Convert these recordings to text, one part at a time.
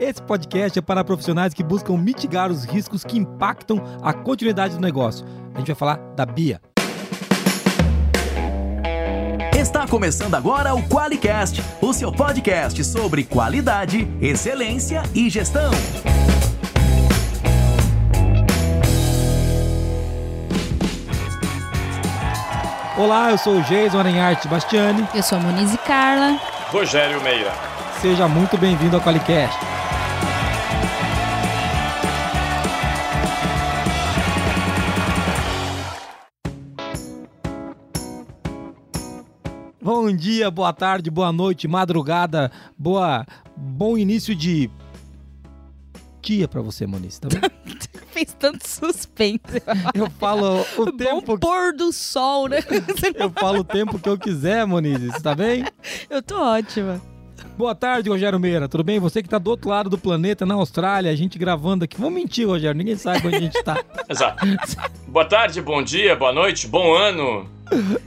Esse podcast é para profissionais que buscam mitigar os riscos que impactam a continuidade do negócio. A gente vai falar da Bia. Está começando agora o QualiCast, o seu podcast sobre qualidade, excelência e gestão. Olá, eu sou o Jason Arenharte Bastiani. Eu sou a Monize Carla. Rogério Meira. Seja muito bem-vindo ao Qualicast. Bom dia, boa tarde, boa noite, madrugada, boa, bom início de dia para você, Moniz, tá bem? Fez tanto suspense. Eu falo o Bom tempo pôr do sol, né? eu falo o tempo que eu quiser, Moniz, tá bem? Eu tô ótima. Boa tarde, Rogério Meira. Tudo bem? Você que tá do outro lado do planeta, na Austrália, a gente gravando aqui. Vamos mentir, Rogério. Ninguém sabe onde a gente tá. Exato. Boa tarde, bom dia, boa noite, bom ano.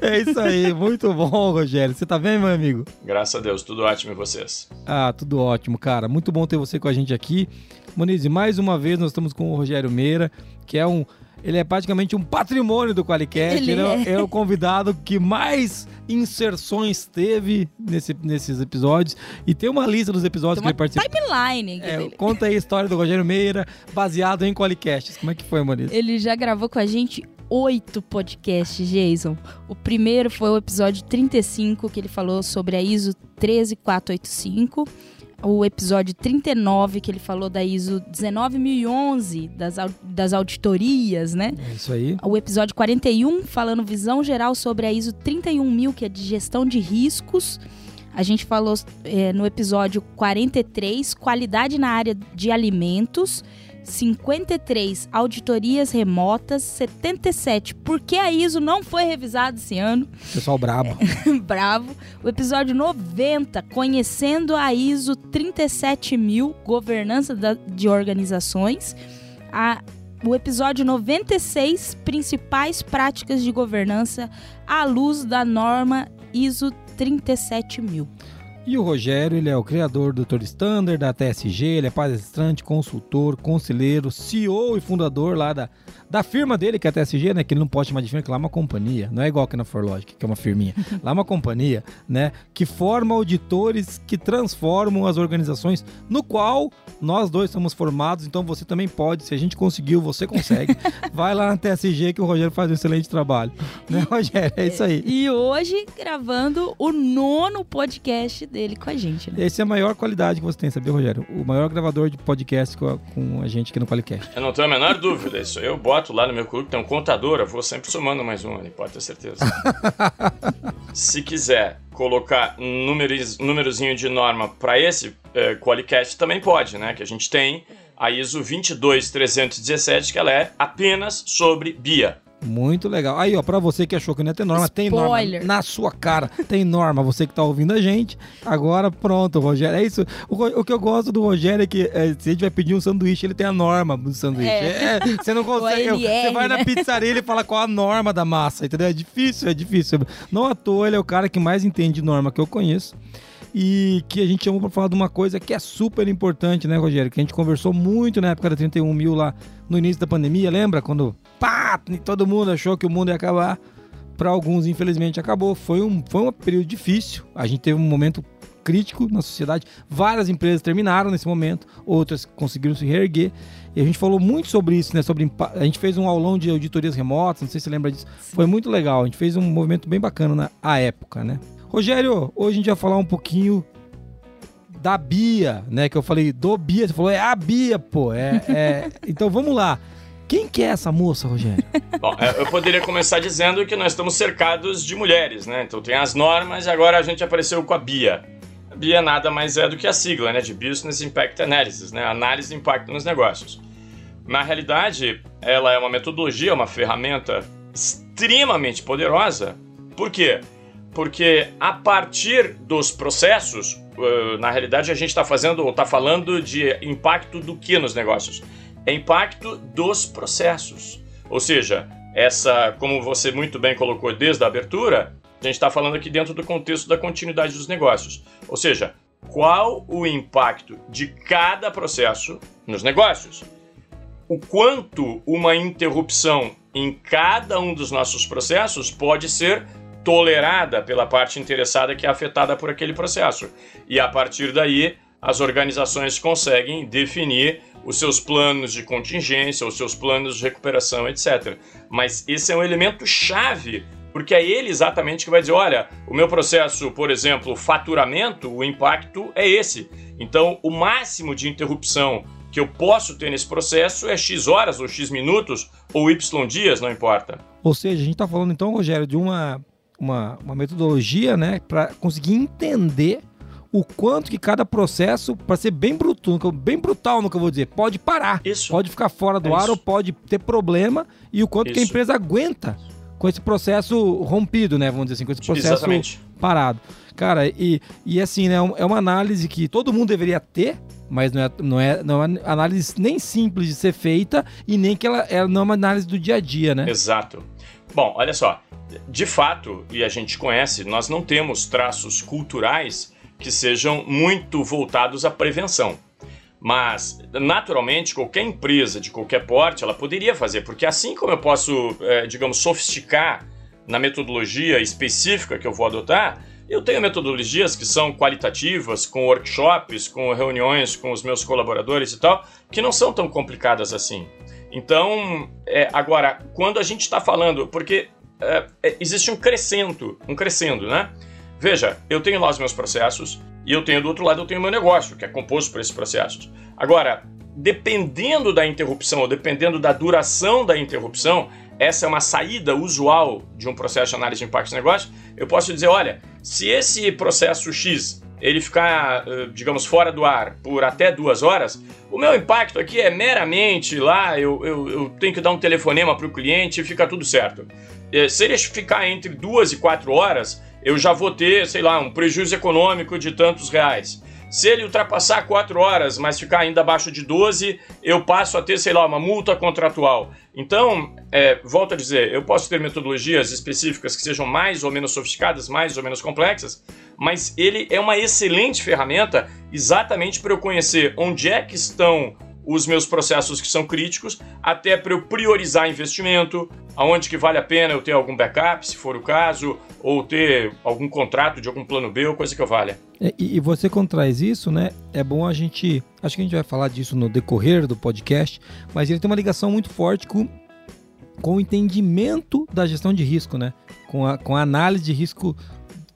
É isso aí. Muito bom, Rogério. Você tá bem, meu amigo? Graças a Deus, tudo ótimo e vocês? Ah, tudo ótimo, cara. Muito bom ter você com a gente aqui. Moniz, mais uma vez nós estamos com o Rogério Meira, que é um. Ele é praticamente um patrimônio do Qualicast. Ele Ele, é, é. o convidado que mais inserções teve nesse- nesses episódios. E tem uma lista dos episódios Tem que ele participou. timeline aqui É, dele. conta aí a história do Rogério Meira, baseado em Qualicasts. Como é que foi, Moniz? Ele já gravou com a gente oito podcasts, Jason. O primeiro foi o episódio 35, que ele falou sobre a ISO 13485. O episódio 39, que ele falou da ISO 19011, das, das auditorias, né? É isso aí. o episódio 41, falando visão geral sobre a ISO 31000, que é de gestão de riscos. A gente falou é, no episódio 43, qualidade na área de alimentos. 53, auditorias remotas. 77, por que a ISO não foi revisada esse ano? Pessoal brabo. Bravo. O episódio 90, conhecendo a ISO 37000, governança da- de organizações. A- o episódio 96, principais práticas de governança à luz da norma ISO 37000. E o Rogério, ele é o criador do Tour Standard, da TSG, ele é palestrante, consultor, conselheiro, CEO e fundador lá da, da firma dele, que é a TSG, né? Que ele não pode chamar de firma, que lá é uma companhia. Não é igual aqui na Forlogic, que é uma firminha. Lá é uma companhia, né? Que forma auditores que transformam as organizações, no qual nós dois somos formados, então você também pode. Se a gente conseguiu, você consegue. Vai lá na TSG que o Rogério faz um excelente trabalho. Né, Rogério? É isso aí. E hoje, gravando o nono podcast dele com a gente, né? Essa é a maior qualidade que você tem, sabia, Rogério? O maior gravador de podcast com a, com a gente aqui no Qualicast. Eu não tenho a menor dúvida, isso eu boto lá no meu currículo, tem um contador, eu vou sempre somando mais um ali, pode ter certeza. Se quiser colocar números, númerozinho de norma para esse eh, Qualicast, também pode, né? Que a gente tem a ISO 22317, que ela é apenas sobre BIA. Muito legal. Aí, ó, pra você que achou que não ia ter norma, tem norma Spoiler. na sua cara. Tem norma, você que tá ouvindo a gente. Agora, pronto, Rogério. É isso. O, o que eu gosto do Rogério é que é, se a gente vai pedir um sanduíche, ele tem a norma do sanduíche. É. É, você não consegue. NR, você vai na né? pizzaria e ele fala qual a norma da massa, entendeu? É difícil, é difícil. Não à toa, ele é o cara que mais entende de norma que eu conheço. E que a gente chamou pra falar de uma coisa que é super importante, né, Rogério? Que a gente conversou muito na época da 31 mil lá no início da pandemia, lembra? Quando pá, todo mundo achou que o mundo ia acabar. Para alguns, infelizmente, acabou. Foi um, foi um período difícil. A gente teve um momento crítico na sociedade. Várias empresas terminaram nesse momento, outras conseguiram se reerguer. E a gente falou muito sobre isso, né? Sobre a gente fez um aulão de auditorias remotas, não sei se você lembra disso. Foi muito legal. A gente fez um movimento bem bacana na época, né? Rogério, hoje a gente vai falar um pouquinho da Bia, né? Que eu falei do Bia, você falou é a Bia, pô. É, é... Então vamos lá. Quem que é essa moça, Rogério? Bom, é, eu poderia começar dizendo que nós estamos cercados de mulheres, né? Então tem as normas e agora a gente apareceu com a BIA. A BIA nada mais é do que a sigla, né? De Business Impact Analysis, né? Análise de impacto nos negócios. Na realidade, ela é uma metodologia, uma ferramenta extremamente poderosa. Por quê? Porque a partir dos processos, uh, na realidade a gente está fazendo, ou está falando de impacto do que nos negócios? É impacto dos processos. Ou seja, essa, como você muito bem colocou desde a abertura, a gente está falando aqui dentro do contexto da continuidade dos negócios. Ou seja, qual o impacto de cada processo nos negócios. O quanto uma interrupção em cada um dos nossos processos pode ser tolerada pela parte interessada que é afetada por aquele processo. E a partir daí, as organizações conseguem definir os seus planos de contingência, os seus planos de recuperação, etc. Mas esse é um elemento chave, porque é ele exatamente que vai dizer: olha, o meu processo, por exemplo, faturamento, o impacto é esse. Então, o máximo de interrupção que eu posso ter nesse processo é X horas, ou X minutos, ou Y dias, não importa. Ou seja, a gente está falando então, Rogério, de uma, uma, uma metodologia né, para conseguir entender o quanto que cada processo, para ser bem brutal, bem brutal no que eu vou dizer, pode parar. Isso. Pode ficar fora do É ar isso. ou pode ter problema e o quanto que a Isso. empresa aguenta com esse processo rompido, né? Vamos dizer assim, com esse processo Exatamente. parado. Cara, e, e assim, né? É uma análise que todo mundo deveria ter, mas não é, não é, não é uma análise nem simples de ser feita e nem que ela, ela não é uma análise do dia a dia, né? Exato. Bom, olha só. De fato, e a gente conhece, nós não temos traços culturais que sejam muito voltados à prevenção. Mas, naturalmente, qualquer empresa de qualquer porte, ela poderia fazer, porque assim como eu posso, eh, digamos, sofisticar na metodologia específica que eu vou adotar, eu tenho metodologias que são qualitativas, com workshops, com reuniões com os meus colaboradores e tal, que não são tão complicadas assim. Então, é, agora, quando a gente está falando, porque é, é, existe um crescendo, um crescendo, né? Veja, eu tenho lá os meus processos e eu tenho do outro lado eu tenho o meu negócio, que é composto por esses processos. Agora, dependendo da interrupção ou dependendo da duração da interrupção, essa é uma saída usual de um processo de análise de impacto de negócio. Eu posso dizer, olha, se esse processo X ele ficar, eh, digamos, fora do ar por até duas horas, o meu impacto aqui é meramente lá, eu, eu, eu tenho que dar um telefonema para o cliente e fica tudo certo. Eh, Se ele ficar entre duas e quatro horas, eu já vou ter, sei lá, um prejuízo econômico de tantos reais. Se ele ultrapassar 4 horas, mas ficar ainda abaixo de 12, eu passo a ter, sei lá, uma multa contratual. Então, é, volto a dizer, eu posso ter metodologias específicas que sejam mais ou menos sofisticadas, mais ou menos complexas, mas ele é uma excelente ferramenta exatamente para eu conhecer onde é que estão os meus processos que são críticos, até para eu priorizar investimento, aonde que vale a pena eu ter algum backup, se for o caso, ou ter algum contrato de algum plano B ou coisa que eu valha. É, E, e você quando traz isso, né? É bom a gente. Acho que a gente vai falar disso no decorrer do podcast, mas ele tem uma ligação muito forte com, com o entendimento da gestão de risco, né? Com a, com a análise de risco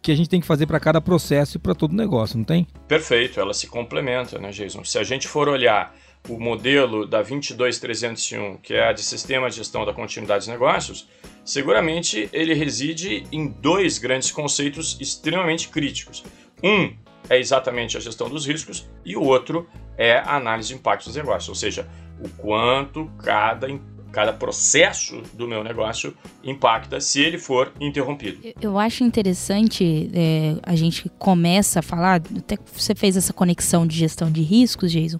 que a gente tem que fazer para cada processo e para todo negócio, não tem? Perfeito, ela se complementa, né, Jason? Se a gente for olhar o modelo da 22301, que é a de Sistema de Gestão da Continuidade dos Negócios, seguramente ele reside em dois grandes conceitos extremamente críticos. Um é exatamente a gestão dos riscos e o outro é a análise de impacto dos negócios, ou seja, o quanto cada, cada processo do meu negócio impacta se ele for interrompido. Eu- acho interessante, é, a gente começa a falar, até você fez essa conexão de gestão de riscos, Jason,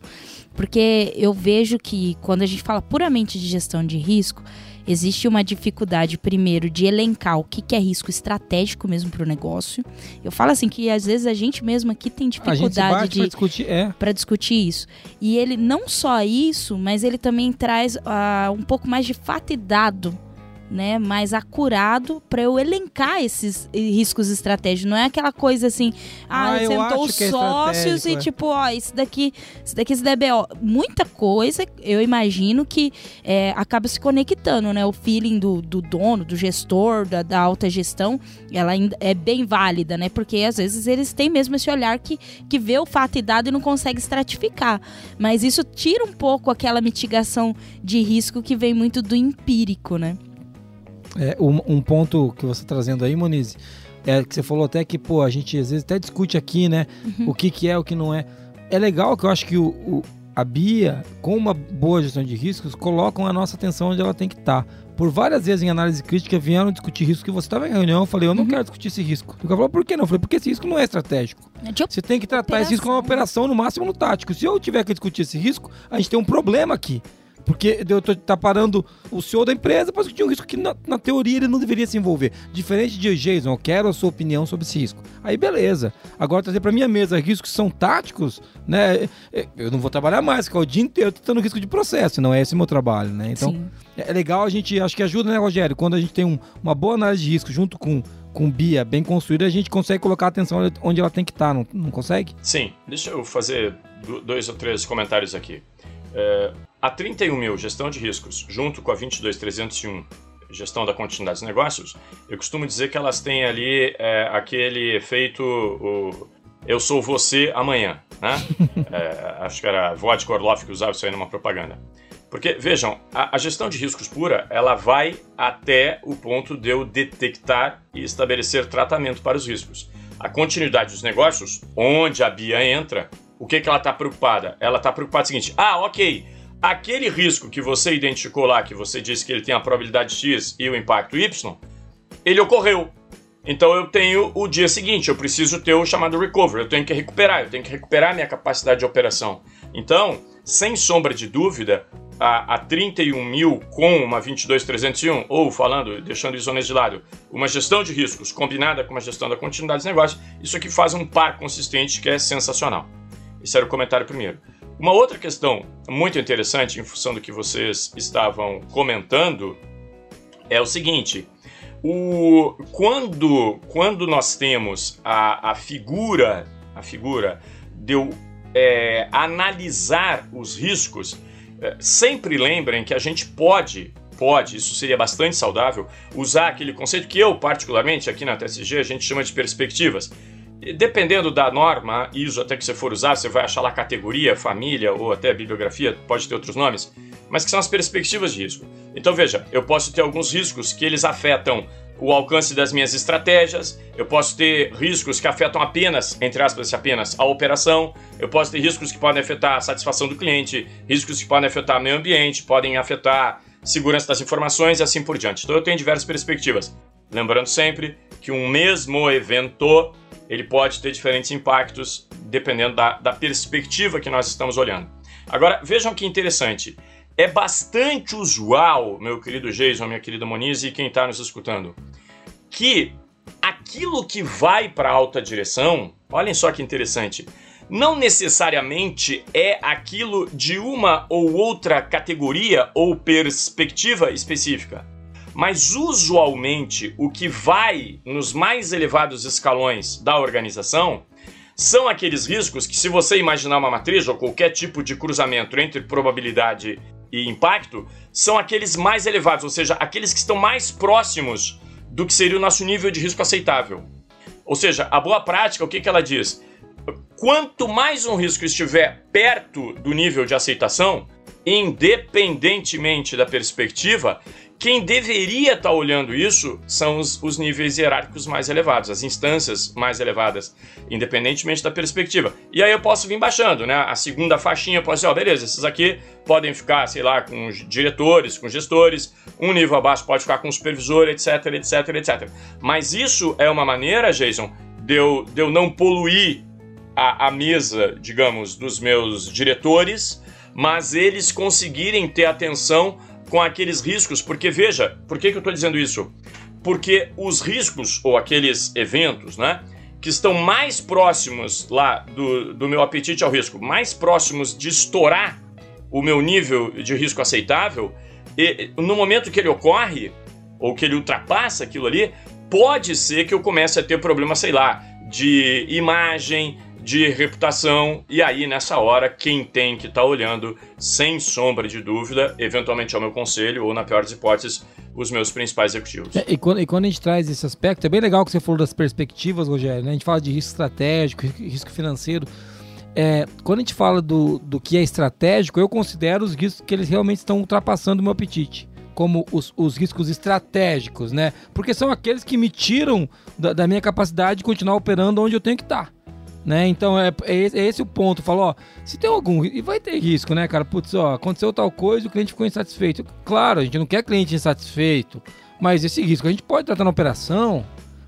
porque eu vejo que quando a gente fala puramente de gestão de risco, existe uma dificuldade, primeiro, de elencar o que, que é risco estratégico mesmo para o negócio. Eu falo assim que às vezes a gente mesmo aqui tem dificuldade de para discutir. É. discutir isso. E ele não só isso, mas ele também traz ah, um pouco mais de fato e dado, né, mais acurado para eu elencar esses riscos estratégicos. Não é aquela coisa assim, ah, Ah, sentou os é sócios e é. tipo, ó, isso daqui, isso daqui isso daí é BO. Muita coisa, eu imagino que é, acaba se conectando, né? O feeling do, do dono, do gestor, da, da alta gestão, ela ainda é bem válida, né? Porque às vezes eles têm mesmo esse olhar que, que vê o fato e dado e não consegue estratificar. Mas isso tira um pouco aquela mitigação de risco que vem muito do empírico, né? É, um, um ponto que você tá trazendo aí, Monize, é que você falou até que, pô, a gente às vezes até discute aqui, né? O que, que é, o que não é. É legal que eu acho que o, o- a Bia, com uma boa gestão de riscos, colocam a nossa atenção onde ela tem que estar. Por várias vezes em análise crítica vieram discutir risco que você estava em reunião, eu falei, eu não quero discutir esse risco. O cara falou, por que não? Eu falei, porque esse risco não é estratégico. É Você tem que tratar esse risco como uma operação, no máximo no tático. Se eu tiver que discutir esse risco, a gente tem um problema aqui. Porque eu tô tá parando o CEO da empresa para discutir um risco que, na, na, teoria, ele não deveria se envolver. Diferente de Jason, eu quero a sua opinião sobre esse risco. Aí, beleza. Agora, trazer para minha mesa riscos que são táticos, né? Eu não vou trabalhar mais, que é o dia inteiro tentando risco de processo, não é esse o meu trabalho, né? Então, Sim. é legal a gente, acho que ajuda, né, Rogério? Quando a gente tem um, uma boa análise de risco junto com com BIA bem construída, a gente consegue colocar a atenção onde ela tem que estar, tá, não, não consegue? Sim. Deixa eu fazer dois ou três comentários aqui. É, a 31 mil, gestão de riscos, junto com a 22301, gestão da continuidade dos negócios, eu costumo dizer que elas têm ali é, aquele efeito o, eu sou você amanhã, né? é, acho que era Vodka Orloff que usava isso aí numa propaganda. Porque, vejam, a, a, gestão de riscos pura, ela vai até o ponto de eu detectar e estabelecer tratamento para os riscos. A continuidade dos negócios, onde a Bia entra, o que, que ela está preocupada? Ela está preocupada com o seguinte, ah, ok, aquele risco que você identificou lá, que você disse que ele tem a probabilidade X e o impacto Y, ele ocorreu. Então eu tenho o dia seguinte, eu preciso ter o chamado recovery, eu tenho que recuperar, eu tenho que recuperar minha capacidade de operação. Então, sem sombra de dúvida, a, a 31 mil com uma 22301, ou falando, deixando isones de lado, uma gestão de riscos combinada com uma gestão da continuidade dos negócios, isso aqui faz um par consistente que é sensacional. Esse era o comentário primeiro. Uma outra questão muito interessante, em função do que vocês estavam comentando, é o seguinte: o, quando, quando nós temos a, a figura, a figura de é, analisar os riscos, é, sempre lembrem que a gente pode, pode, isso seria bastante saudável, usar aquele conceito que eu, particularmente, aqui na TSG, a gente chama de perspectivas. Dependendo da norma, ISO até que você for usar, você vai achar lá categoria, família ou até bibliografia, pode ter outros nomes, mas que são as perspectivas de risco. Então veja, eu posso ter alguns riscos que eles afetam o alcance das minhas estratégias, eu posso ter riscos que afetam apenas, entre aspas, apenas a operação, eu posso ter riscos que podem afetar a satisfação do cliente, riscos que podem afetar meio ambiente, podem afetar segurança das informações e assim por diante. Então eu tenho diversas perspectivas. Lembrando sempre que um mesmo evento ele pode ter diferentes impactos dependendo da, da perspectiva que nós estamos olhando. Agora, vejam que interessante. É bastante usual, meu querido Jason, minha querida Moniz e quem está nos escutando, que aquilo que vai para alta direção, olhem só que interessante, não necessariamente é aquilo de uma ou outra categoria ou perspectiva específica. Mas usualmente o que vai nos mais elevados escalões da organização são aqueles riscos que, se você imaginar uma matriz ou qualquer tipo de cruzamento entre probabilidade e impacto, são aqueles mais elevados, ou seja, aqueles que estão mais próximos do que seria o nosso nível de risco aceitável. Ou seja, a boa prática, o que, que ela diz? Quanto mais um risco estiver perto do nível de aceitação, independentemente da perspectiva, quem deveria estar tá olhando isso são os, os, níveis hierárquicos mais elevados, as instâncias mais elevadas, independentemente da perspectiva. E aí eu posso vir baixando, né? A segunda faixinha posso dizer, ó, beleza, esses aqui podem ficar, sei lá, com diretores, com gestores, um nível abaixo pode ficar com supervisor, etc, etc, etc. Mas isso é uma maneira, Jason, de eu, de eu não poluir a, a mesa, digamos, dos meus diretores, mas eles conseguirem ter atenção com aqueles riscos, porque veja, por que, que eu estou dizendo isso? Porque os riscos, ou aqueles eventos, né, que estão mais próximos lá do, do meu apetite ao risco, mais próximos de estourar o meu nível de risco aceitável, e, no momento que ele ocorre, ou que ele ultrapassa aquilo ali, pode ser que eu comece a ter problema, sei lá, de imagem, de reputação, e aí nessa hora quem tem que estar tá olhando, sem sombra de dúvida, eventualmente é o meu conselho, ou na pior das hipóteses, os meus principais executivos. É, e, quando, e, quando, a gente traz esse aspecto, é bem legal que você falou das perspectivas, Rogério, né? A gente fala de risco estratégico, risco financeiro. É, quando a gente fala do, do que é estratégico, eu considero os riscos que eles realmente estão ultrapassando o meu apetite como os, os, riscos estratégicos, né? Porque são aqueles que me tiram da, da minha capacidade de continuar operando onde eu tenho que estar. Né? Então é, é, esse, é esse o ponto. Falou, ó, se tem algum. E vai ter risco, né, cara? Putz, ó, aconteceu tal coisa o cliente ficou insatisfeito. Claro, a gente não quer cliente insatisfeito, mas esse risco a gente pode tratar na operação.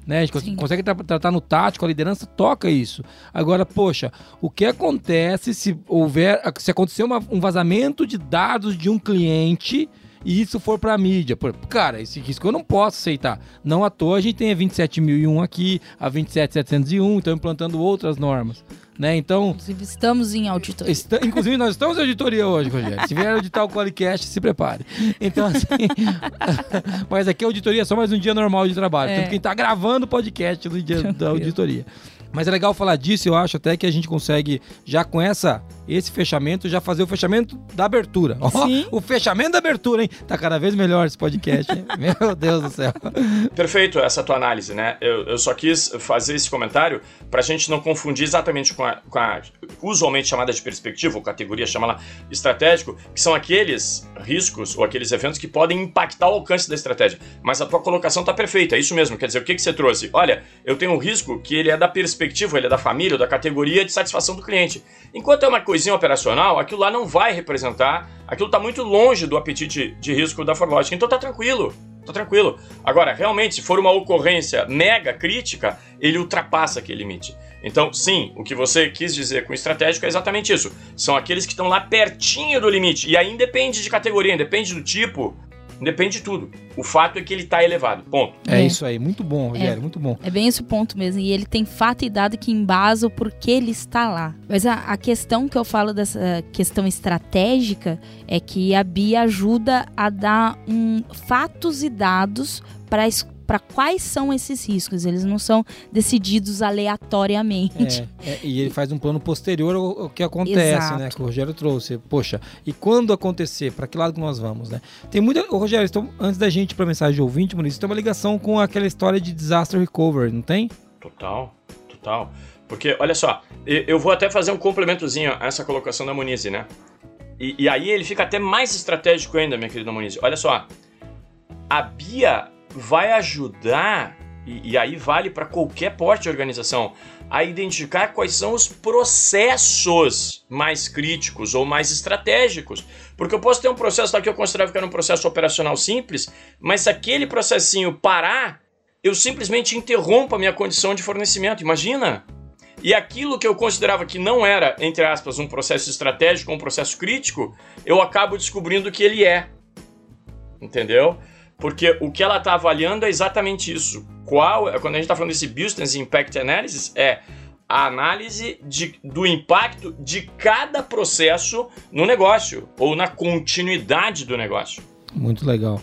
né? A gente Sim. consegue tra tratar no tático, a liderança toca isso. Agora, poxa, o que acontece se houver, se acontecer uma- um vazamento de dados de um cliente e isso for pra mídia? Cara, esse risco eu não posso aceitar. Não à toa a gente tem a 27.001 aqui, a 27.701, então implantando outras normas, né? Então, Inclusive, estamos em auditoria. Esta- inclusive, nós estamos em auditoria hoje, Rogério. Se vier auditar o Qualicast, se prepare. Então, assim. mas aqui a auditoria é só mais um dia normal de trabalho. É. Tanto que a gente tá gravando o podcast no dia da Tranquilo. auditoria. Mas é legal falar disso, eu acho até que a gente consegue, já com essa, esse fechamento, já fazer o fechamento da abertura. Sim. o fechamento da abertura, hein? Tá cada vez melhor esse podcast, hein? Meu Deus do céu. Perfeito essa tua análise, né? Eu, eu só quis fazer esse comentário para a gente não confundir exatamente com a, com a usualmente chamada de perspectiva, ou categoria chama lá estratégico, que são aqueles riscos ou aqueles eventos que podem impactar o alcance da estratégia. Mas a tua colocação tá perfeita, é isso mesmo. Quer dizer, o que, que você trouxe? Olha, eu tenho um risco que ele é da perspectiva, ele é da família, ou da categoria de satisfação do cliente. Enquanto é uma coisinha operacional, aquilo lá não vai representar, aquilo tá muito longe do apetite de risco da Forlogic, então tá tranquilo. Tá tranquilo. Agora, realmente, se for uma ocorrência mega crítica, ele ultrapassa aquele limite. Então, sim, o que você quis dizer com estratégico é exatamente isso. São aqueles que estão lá pertinho do limite. E aí independe de categoria, independe do tipo, independe de tudo. O fato é que ele está elevado. Ponto. É, É. isso aí, muito bom, Rogério, muito bom. É bem esse o ponto mesmo. E ele tem fato e dado que embasa o porquê ele está lá. Mas a, a questão que eu falo dessa questão estratégica é que a BIA ajuda a dar um, fatos e dados para para quais são esses riscos. Eles não são decididos aleatoriamente. É, é, e ele faz um plano posterior ao, ao que acontece, Exato. né? Que o Rogério trouxe. Poxa, e quando acontecer, para que lado que nós vamos, né? Tem muita. Ô, Rogério, então, antes da gente ir pra mensagem de ouvinte, Muniz, tem uma ligação com aquela história de disaster recovery, não tem? Total, total. Porque, olha só, eu vou até fazer um complementozinho a essa colocação da Muniz, né? E, e aí ele fica até mais estratégico ainda, minha querida Muniz. Olha só, a Bia vai ajudar, e, e aí vale para qualquer porte de organização, a identificar quais são os processos mais críticos ou mais estratégicos. Porque eu posso ter um processo que eu considerava que era um processo operacional simples, mas se aquele processinho parar, eu simplesmente interrompo a minha condição de fornecimento. Imagina! E aquilo que eu considerava que não era, entre aspas, um processo estratégico, um processo crítico, eu acabo descobrindo que ele é. Entendeu? Porque o que ela está avaliando é exatamente isso. Qual, quando a gente está falando desse Business Impact Analysis, é a análise de, do impacto de cada processo no negócio ou na continuidade do negócio. Muito legal.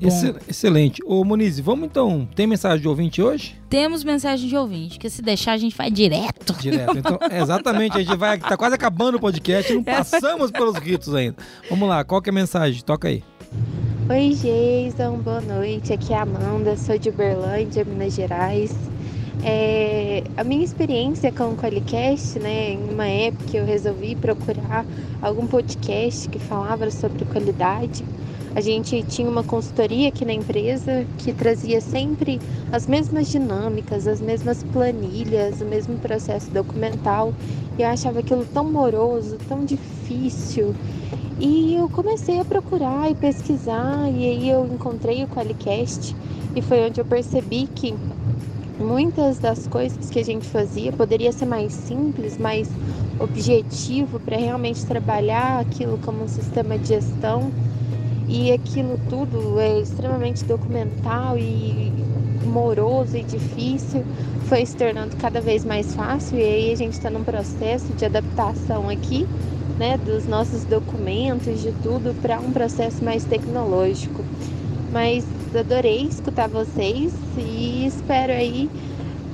Excel- excelente. Ô, Muniz, vamos então. Tem mensagem de ouvinte hoje? temos mensagem de ouvinte, que se deixar a gente vai direto. Direto. Então, exatamente, a gente vai. Tá quase acabando o podcast não passamos pelos ritos ainda. Vamos lá, qual que é a mensagem? Toca aí. Oi, Jason, boa noite. Aqui é a Amanda, sou de Uberlândia, Minas Gerais. É, a minha experiência com o Qualicast, né, em uma época eu resolvi procurar algum podcast que falava sobre qualidade. A gente tinha uma consultoria aqui na empresa que trazia sempre as mesmas dinâmicas, as mesmas planilhas, o mesmo processo documental. E eu achava aquilo tão moroso, tão difícil. E eu comecei a procurar e pesquisar, e aí eu encontrei o Qualicast, e foi onde eu percebi que muitas das coisas que a gente fazia poderia ser mais simples, mais objetivo para realmente trabalhar aquilo como um sistema de gestão. E aquilo tudo é extremamente documental e moroso e difícil, foi se tornando cada vez mais fácil, e aí a gente está num processo de adaptação aqui né, dos nossos documentos, de tudo, para um processo mais tecnológico. Mas adorei escutar vocês e espero aí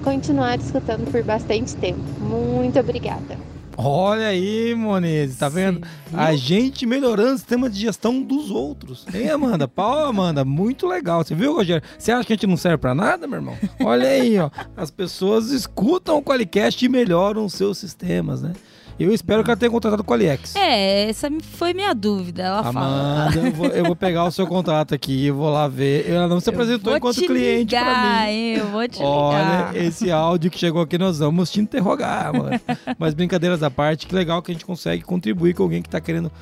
continuar escutando por bastante tempo. Muito obrigada. Olha aí, Moniz, tá vendo? A gente melhorando o sistema de gestão dos outros. Hein, Amanda? Pau, Amanda, muito legal. Você viu, Rogério? Você acha que a gente não serve pra nada, meu irmão? Olha aí, ó. As pessoas escutam o Qualicast e melhoram os seus sistemas, né? Eu espero que ela tenha contratado o Qualiex. É, essa foi minha dúvida. Ela fala. Amanda, eu vou, eu vou pegar o seu contato aqui, vou lá ver. Ela não se apresentou enquanto te cliente ligar, pra mim. Eu vou te Olha, ligar. esse áudio que chegou aqui, nós vamos te interrogar, mano. Mas brincadeiras à parte, que legal que a gente consegue contribuir com alguém que tá querendo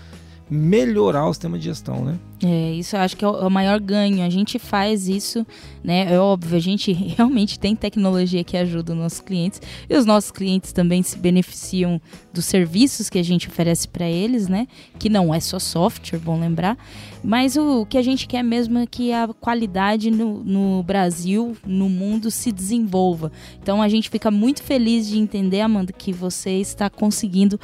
melhorar o sistema de gestão, né? É, isso eu acho que é o, é o maior ganho. A gente faz isso, né? É óbvio, a gente realmente tem tecnologia que ajuda os nossos clientes e os nossos clientes também se beneficiam dos serviços que a gente oferece para eles, né? Que não é só software, bom lembrar. Mas o, o que a gente quer mesmo é que a qualidade no, no Brasil, no mundo, se desenvolva. Então a gente fica muito feliz de entender, Amanda, que você está conseguindo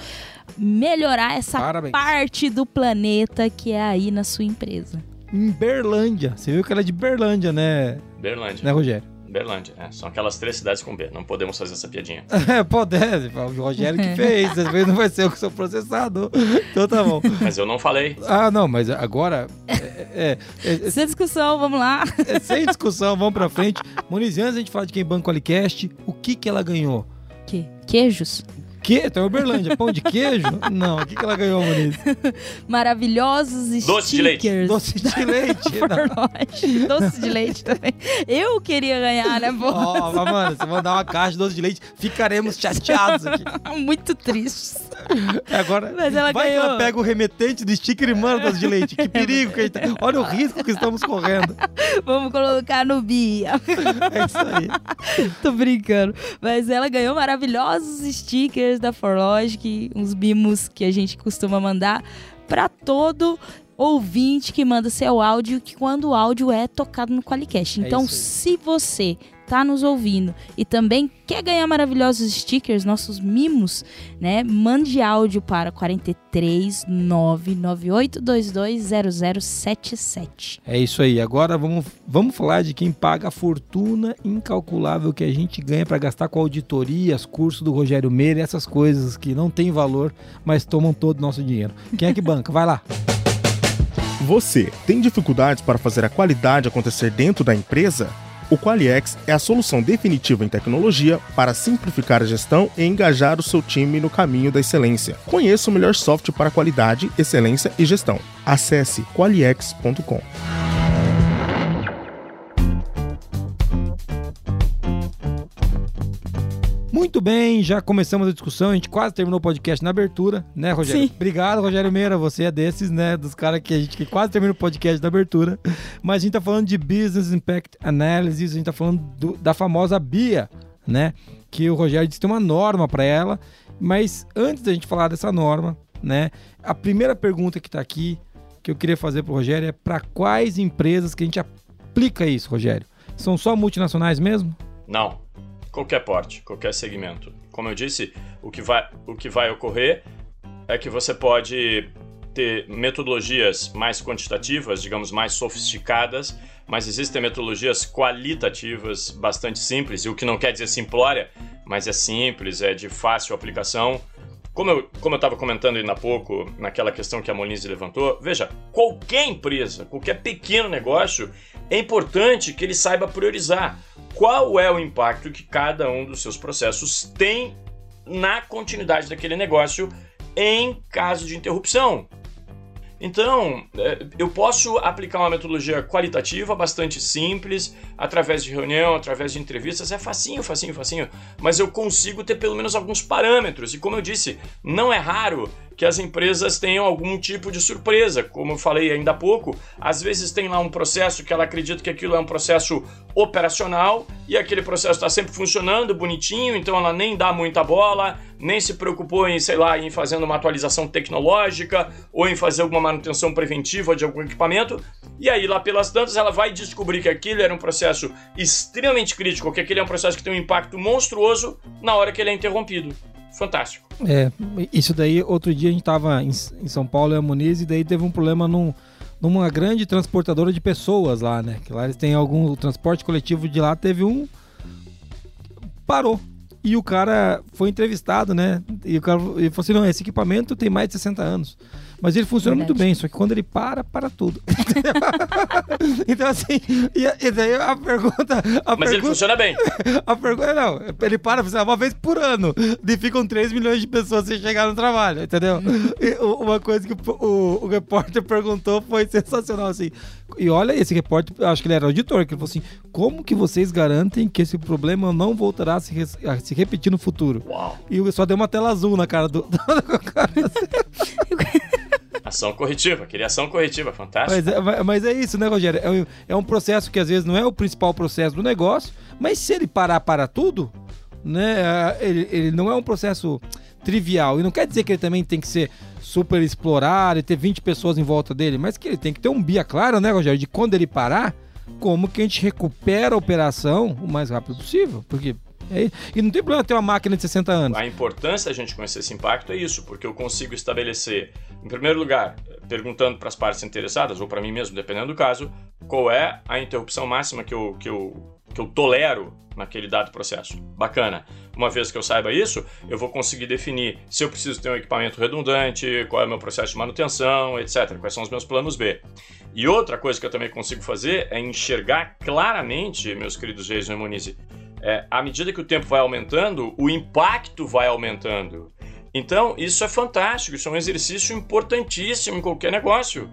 melhorar essa Parabéns. parte do planeta que é aí na sua empresa. Em Berlândia. Você viu que ela é de Berlândia, né, Berlândia. né Rogério? Berlândia, é. São aquelas três cidades com B. Não podemos fazer essa piadinha. É, pode, é, o Rogério que fez. Às vezes não vai ser eu que sou processador. Então tá bom. Mas eu não falei. Ah, não, mas agora. É, é, é, é, Sem discussão, vamos lá. é sem discussão, vamos pra frente. Moniz, antes a gente falar de quem banca o Alicast, o que que ela ganhou? Que? Queijos? Que? Então é Uberlândia, pão de queijo? Não, o que que ela ganhou, Moniz? Maravilhosos stickers. Doce de leite. Doce de leite. Não. Doce de leite também. Eu queria ganhar, né, pô? Ó, mas, mano, se mandar uma caixa de doce de leite, ficaremos chateados aqui. Muito tristes. Agora, Mas ela vai que ganhou. ela pega o remetente do sticker e manda doce de leite. Que perigo que a gente tá... Olha o risco que estamos correndo. Vamos colocar no Bia. É isso aí. Tô brincando. Mas ela ganhou maravilhosos stickers da Forlogic, uns mimos que a gente costuma mandar pra todo ouvinte que manda seu áudio, que quando o áudio é tocado no Qualicast. É Então, aí. se você tá nos ouvindo e também quer ganhar maravilhosos stickers, nossos mimos, né? Mande áudio para 43 99822 0077. É isso aí. Agora vamos, vamos falar de quem paga a fortuna incalculável que a gente ganha para gastar com auditorias, curso do Rogério Meira, e essas coisas que não têm valor, mas tomam todo o nosso dinheiro. Quem é que banca? Vai lá. Você tem dificuldades para fazer a qualidade acontecer dentro da empresa? O Qualiex é a solução definitiva em tecnologia para simplificar a gestão e engajar o seu time no caminho da excelência. Conheça o melhor software para qualidade, excelência e gestão. Acesse qualiex.com. Muito bem, já começamos a discussão, a gente quase terminou o podcast na abertura, né, Rogério? Sim. Obrigado, Rogério Meira, você é desses, né, dos caras que a gente que quase termina o podcast na abertura. Mas a gente tá falando de Business Impact Analysis, a gente tá falando do- da famosa BIA, né, que o Rogério disse que tem uma norma para ela, mas antes da gente falar dessa norma, né, a primeira pergunta que tá aqui, que eu queria fazer pro Rogério é para quais empresas que a gente aplica isso, Rogério? São só multinacionais mesmo? Não. Qualquer porte, qualquer segmento. Como eu disse, o que vai, o que vai ocorrer é que você pode ter metodologias mais quantitativas, digamos, mais sofisticadas, mas existem metodologias qualitativas bastante simples, e o que não quer dizer simplória, mas é simples, é de fácil aplicação. Como eu como estava comentando ainda há pouco, naquela questão que a Monize levantou, veja, qualquer empresa, qualquer pequeno negócio, é importante que ele saiba priorizar qual é o impacto que cada um dos seus processos tem na continuidade daquele negócio em caso de interrupção. Então, eh, eu posso aplicar uma metodologia qualitativa bastante simples, através de reunião, através de entrevistas, é facinho, facinho, facinho, mas eu consigo ter pelo menos alguns parâmetros. E como eu disse, não é raro que as empresas tenham algum tipo de surpresa. Como eu falei ainda há pouco, às vezes tem lá um processo que ela acredita que aquilo é um processo operacional e aquele processo está sempre funcionando bonitinho, então ela nem dá muita bola, nem se preocupou em, sei lá, em fazer uma atualização tecnológica ou em fazer alguma manutenção preventiva de algum equipamento. E aí, lá pelas tantas, ela vai descobrir que aquilo era um processo extremamente crítico, que aquele é um processo que tem um impacto monstruoso na hora que ele é interrompido. Fantástico. É, isso daí, outro dia a gente tava em, em São Paulo, e a Muniz, e daí teve um problema num, numa grande transportadora de pessoas lá, né? Que lá eles têm algum transporte coletivo de lá, teve um. Parou. E o cara foi entrevistado, né? E o cara ele falou assim: não, esse equipamento tem mais de 60 anos. Mas ele funciona Verdade. muito bem, só que quando ele para, para tudo. então, assim, e, e daí a pergunta. A Mas ele pergunta, funciona bem. a pergunta não, ele para uma vez por ano. E ficam 3 milhões de pessoas sem chegar no trabalho, entendeu? E u- uma coisa que o, o- o repórter perguntou foi sensacional, assim. E olha, esse repórter, acho que ele era auditor, que ele falou assim: como que vocês garantem que esse problema não voltará a se, a se repetir no futuro? Uau. E só deu uma tela azul na cara do, do cara. assim. Ação corretiva, queria ação corretiva, fantástico. Mas é, mas é isso, né, Rogério? É um, é um processo que às vezes não é o principal processo do negócio, mas se ele parar para tudo, né, ele, ele não é um processo trivial. E não quer dizer que ele também tem que ser super explorado e ter 20 pessoas em volta dele, mas que ele tem que ter um BIA claro, né, Rogério, de quando ele parar, como que a gente recupera a operação o mais rápido possível. Porque é, e não tem problema ter uma máquina de 60 anos. A importância da gente conhecer esse impacto é isso, porque eu consigo estabelecer, em primeiro lugar, perguntando para as partes interessadas, ou para mim mesmo, dependendo do caso, qual é a interrupção máxima que eu, que eu, que eu tolero naquele dado processo. Bacana. Uma vez que eu saiba isso, eu vou conseguir definir se eu preciso ter um equipamento redundante, qual é o meu processo de manutenção, etc. Quais são os meus planos B. E outra coisa que eu também consigo fazer é enxergar claramente, meus queridos Jason e Monize, é, à medida que o tempo vai aumentando, o impacto vai aumentando. Então, isso é fantástico, isso é um exercício importantíssimo em qualquer negócio.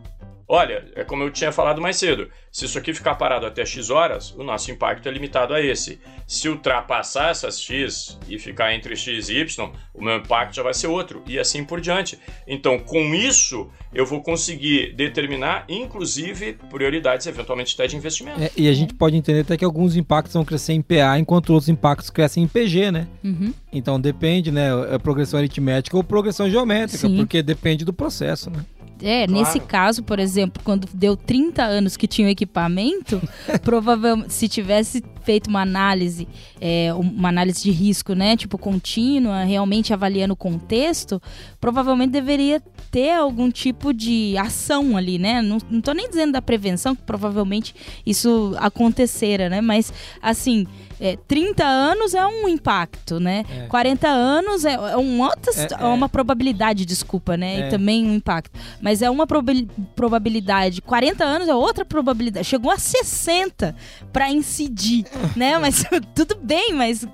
Olha, é como eu tinha falado mais cedo, se isso aqui ficar parado até X horas, o nosso impacto é limitado a esse. Se ultrapassar essas X e ficar entre X e Y, o meu impacto já vai ser outro, e assim por diante. Então, com isso, eu vou conseguir determinar, inclusive, prioridades, eventualmente até de investimento. É, e a gente pode entender até que alguns impactos vão crescer em PA, enquanto outros impactos crescem em PG, né? Uhum. Então depende, né? É progressão aritmética ou progressão geométrica, Sim. porque depende do processo, né? É, Claro. nesse caso, por exemplo, quando deu 30 anos que tinha o equipamento, provavelmente se tivesse feito uma análise, é, uma análise de risco, né, tipo contínua, realmente avaliando o contexto, provavelmente deveria ter algum tipo de ação ali, né? Não, não tô nem dizendo da prevenção, que provavelmente isso acontecera, né? Mas assim, é, 30 anos é um impacto, né? É. 40 anos é, é um outra, É, é, é. uma probabilidade, desculpa, né? É. E também um impacto. Mas é uma probabil- probabilidade. 40 anos é outra probabilidade. Chegou a 60 para incidir, né? Mas tudo bem, mas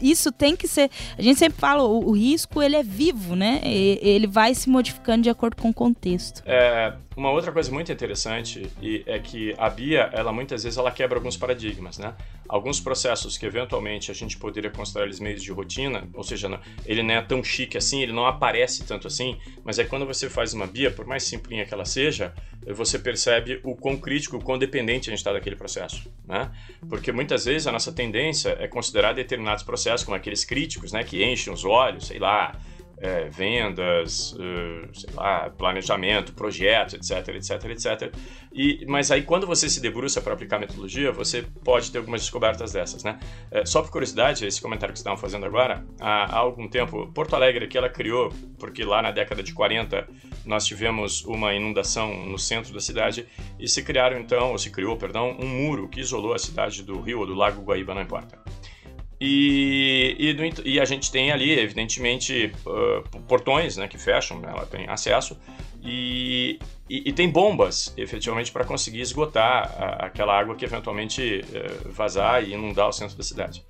isso tem que ser. A gente sempre fala, o, o risco ele é vivo, né? E- ele vai se modificando de acordo com o contexto. É, uma outra coisa muito interessante é que a Bia, ela muitas vezes ela quebra alguns paradigmas, né? Alguns processos que eventualmente a gente poderia considerar eles meios de rotina, ou seja, não- ele não é tão chique assim, ele não aparece tanto assim, mas é quando você faz uma Bia, por mais simplinha que ela seja, você percebe o quão crítico, o quão dependente a gente está daquele processo, né? Porque muitas vezes a nossa tendência é considerar determinados processos como aqueles críticos, né, que enchem os olhos, sei lá, é, vendas, eh, sei lá, planejamento, projetos, etc, etc, etc. E, mas aí quando você se debruça para aplicar metodologia, você pode ter algumas descobertas dessas, né? É, só por curiosidade, esse comentário que vocês estavam fazendo agora, há, há algum tempo, Porto Alegre aqui ela criou, porque lá na década de 40 nós tivemos uma inundação no centro da cidade e se criaram então, ou se criou, perdão, um muro que isolou a cidade do Rio ou do Lago Guaíba, não importa. E, e, ent- e a gente tem ali, evidentemente, ah, portões né, que fecham, né, ela tem acesso, e, e, tem bombas, efetivamente, para conseguir esgotar a- aquela água que eventualmente eh, vazar e inundar o centro da cidade.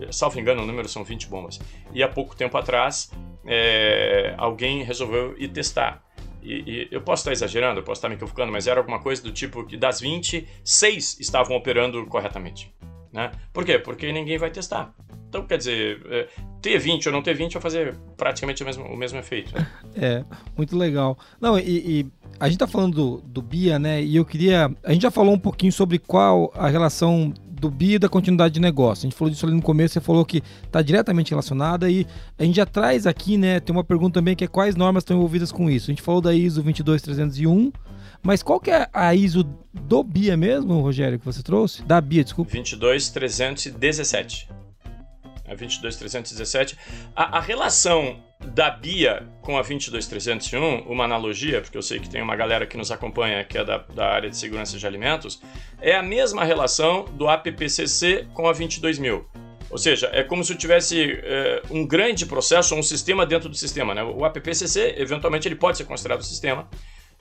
Eh, Salvo engano, o número são 20 bombas. E há pouco tempo atrás, eh, alguém resolveu ir testar. E, e eu posso estar exagerando, eu posso estar me equivocando, mas era alguma coisa do tipo que das 20, 6 estavam operando corretamente. Né? Por quê? Porque ninguém vai testar. Então, quer dizer, é, ter 20 ou não ter 20 vai fazer praticamente o mesmo, o mesmo efeito. né? É, muito legal. Não, e, e a gente tá falando do, do BIA, né? E eu queria. A gente já falou um pouquinho sobre qual a relação do BIA e da continuidade de negócio. A gente falou disso ali no começo, você falou que está diretamente relacionada e a gente já traz aqui, né? Tem uma pergunta também que é quais normas estão envolvidas com isso. A gente falou da ISO 22301, mas qual que é a ISO do BIA mesmo, Rogério, que você trouxe? Da BIA, desculpa. 22317. A 22317. A, a relação da BIA com a 22301, uma analogia, porque eu sei que tem uma galera que nos acompanha que é da, da área de segurança de alimentos, é a mesma relação do APPCC com a 22000. Ou seja, é como se tivesse eh, um grande processo, um sistema dentro do sistema. Né? O APPCC, eventualmente, ele pode ser considerado sistema.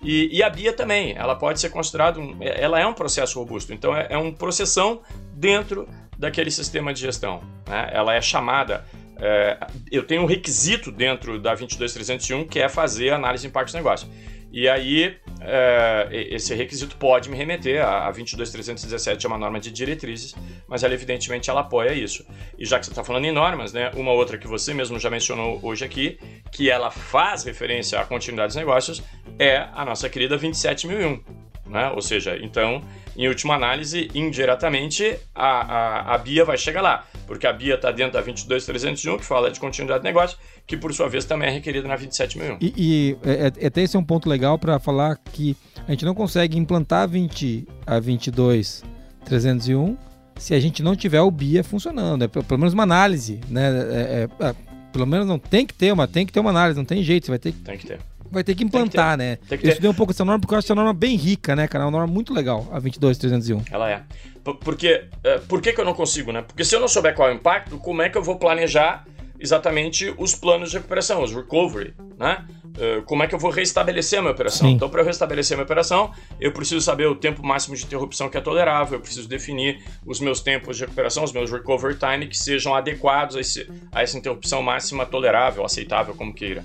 E, e a BIA também, ela pode ser considerada, um, ela é um processo robusto, então é, é um processão dentro daquele sistema de gestão. Né? Ela é chamada, é, eu tenho um requisito dentro da 22301 que é fazer análise de impacto de negócio. E aí, é, esse requisito pode me remeter a, 22317, é uma norma de diretrizes, mas ela, evidentemente, ela apoia isso. E já que você está falando em normas, né, uma outra que você mesmo já mencionou hoje aqui, que ela faz referência à continuidade dos negócios, é a nossa querida 27001. Né? Ou seja, então, em última análise, indiretamente, a, a, a BIA vai chegar lá, porque a BIA está dentro da 22301, que fala de continuidade de negócio, que por sua vez também é requerida na 27001. E, e é, é, até esse é um ponto legal para falar que a gente não consegue implantar 20, a 22301 se a gente não tiver o BIA funcionando, é pelo menos uma análise, né? É, é, é, pelo menos não tem que ter uma, tem que ter uma análise, não tem jeito, você vai ter que, tem que ter vai ter que implantar, ter. né? Tem. Eu estudei um pouco essa norma porque eu acho essa norma bem rica, né, cara? É uma norma muito legal, a 22301. Ela é. Porque, é, por que, que eu não consigo, né? Porque se eu não souber qual é o impacto, como é que eu vou planejar exatamente os planos de recuperação, os recovery, né? Uh, como é que eu vou restabelecer a minha operação? Sim. Então, para eu restabelecer a minha operação, eu preciso saber o tempo máximo de interrupção que é tolerável, eu preciso definir os meus tempos de recuperação, os meus recovery time, que sejam adequados a, esse, a essa interrupção máxima tolerável, aceitável, como queira.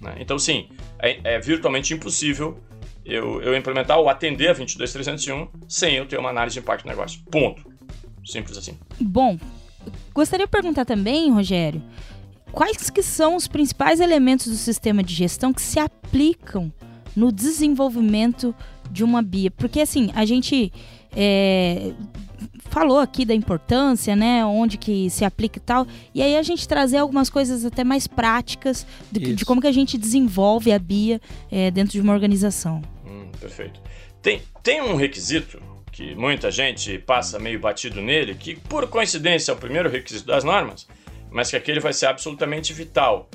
Né? Então, sim, é, é, virtualmente impossível eu, eu implementar ou atender a 22301 sem eu ter uma análise de impacto do negócio. Ponto. Simples assim. Bom, gostaria de perguntar também, Rogério, quais que são os principais elementos do sistema de gestão que se aplicam no desenvolvimento de uma BIA? Porque assim, a gente é, falou aqui da importância, né? Onde que se aplica e tal. E aí a gente trazer algumas coisas até mais práticas de, de como que a gente desenvolve a BIA é, dentro de uma organização. Hum, perfeito. Tem, tem um requisito que muita gente passa meio batido nele, que por coincidência é o primeiro requisito das normas, mas que aquele vai ser absolutamente vital.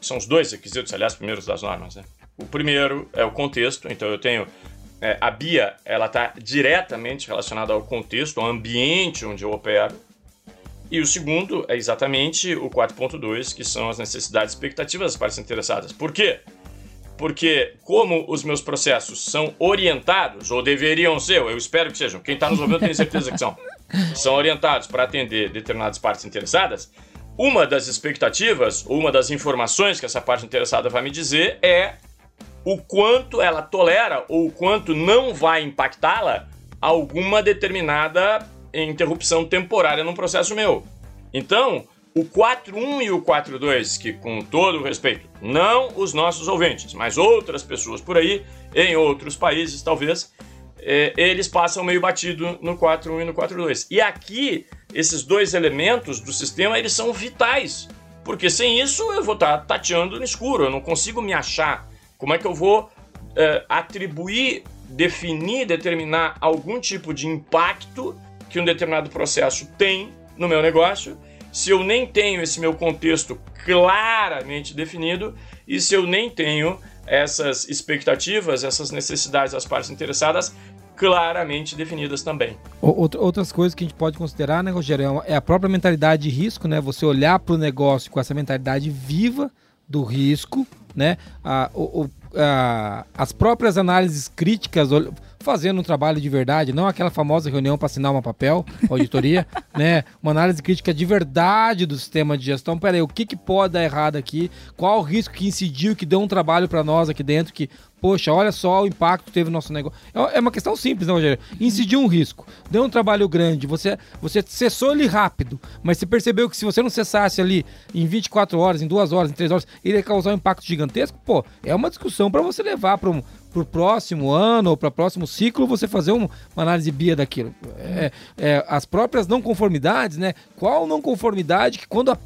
São os dois requisitos, aliás, primeiros das normas, né? O primeiro é o contexto, então eu tenho é, a BIA ela está diretamente relacionada ao contexto, ao ambiente onde eu opero. E o segundo é exatamente o 4.2, que são as necessidades e expectativas das partes interessadas. Por quê? Porque como os meus processos são orientados, ou deveriam ser, eu espero que sejam, quem está nos ouvindo tem certeza que são, são orientados para atender determinadas partes interessadas, uma das expectativas, uma das informações que essa parte interessada vai me dizer é o quanto ela tolera ou o quanto não vai impactá-la alguma determinada interrupção temporária num processo meu. Então, o 4.1 e o 4.2, que com todo respeito, não os nossos ouvintes, mas outras pessoas por aí, em outros países talvez, é, eles passam meio batido no 4.1 e no 4.2. E aqui, esses dois elementos do sistema, eles são vitais, porque sem isso eu vou estar tateando no escuro, eu não consigo me achar como é que eu vou é, atribuir, definir, determinar algum tipo de impacto que um determinado processo tem no meu negócio, se eu nem tenho esse meu contexto claramente definido e se eu nem tenho essas expectativas, essas necessidades das partes interessadas claramente definidas também. Outras coisas que a gente pode considerar, né, Rogério, é, é a própria mentalidade de risco, né? Você olhar para o negócio com essa mentalidade viva do risco, né? A, o, a, as próprias análises críticas fazendo um trabalho de verdade, não aquela famosa reunião para assinar uma papel, auditoria, né? Uma análise crítica de verdade do sistema de gestão. Peraí, o que, que pode dar errado aqui? Qual o risco que incidiu, que deu um trabalho para nós aqui dentro, que Poxa, olha só o impacto que teve no nosso negócio. É, é uma questão simples, né, Rogério? Incidiu um risco, deu um trabalho grande, você, você cessou ele rápido, mas você percebeu que se você não cessasse ali em 24 horas, em 2 horas, em 3 horas, ele ia causar um impacto gigantesco, pô, é uma discussão para você levar para um, para o próximo ano ou para o próximo ciclo você fazer uma análise BIA daquilo. É, é, as próprias não conformidades, né? Qual não conformidade que quando a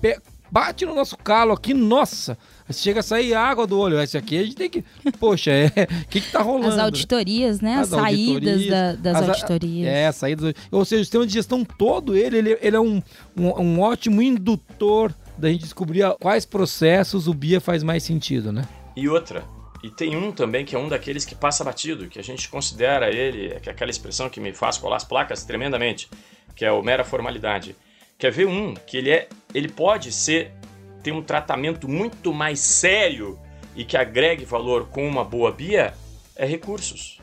bate no nosso calo aqui, nossa, chega a sair água do olho. Esse aqui a gente tem que. Poxa, é. O que, que tá rolando? As auditorias, né? As, as saídas da, das as, auditorias. É, as saídas. Ou seja, o sistema de gestão todo ele, ele, ele é um, um, um ótimo indutor da gente descobrir quais processos o BIA faz mais sentido, né? E outra, e tem um também que é um daqueles que passa batido, que a gente considera ele, que é aquela expressão que me faz colar as placas tremendamente, que é o mera formalidade. Quer ver um que ele é, ele pode ser ter um tratamento muito mais sério e que agregue valor com uma boa BIA é recursos.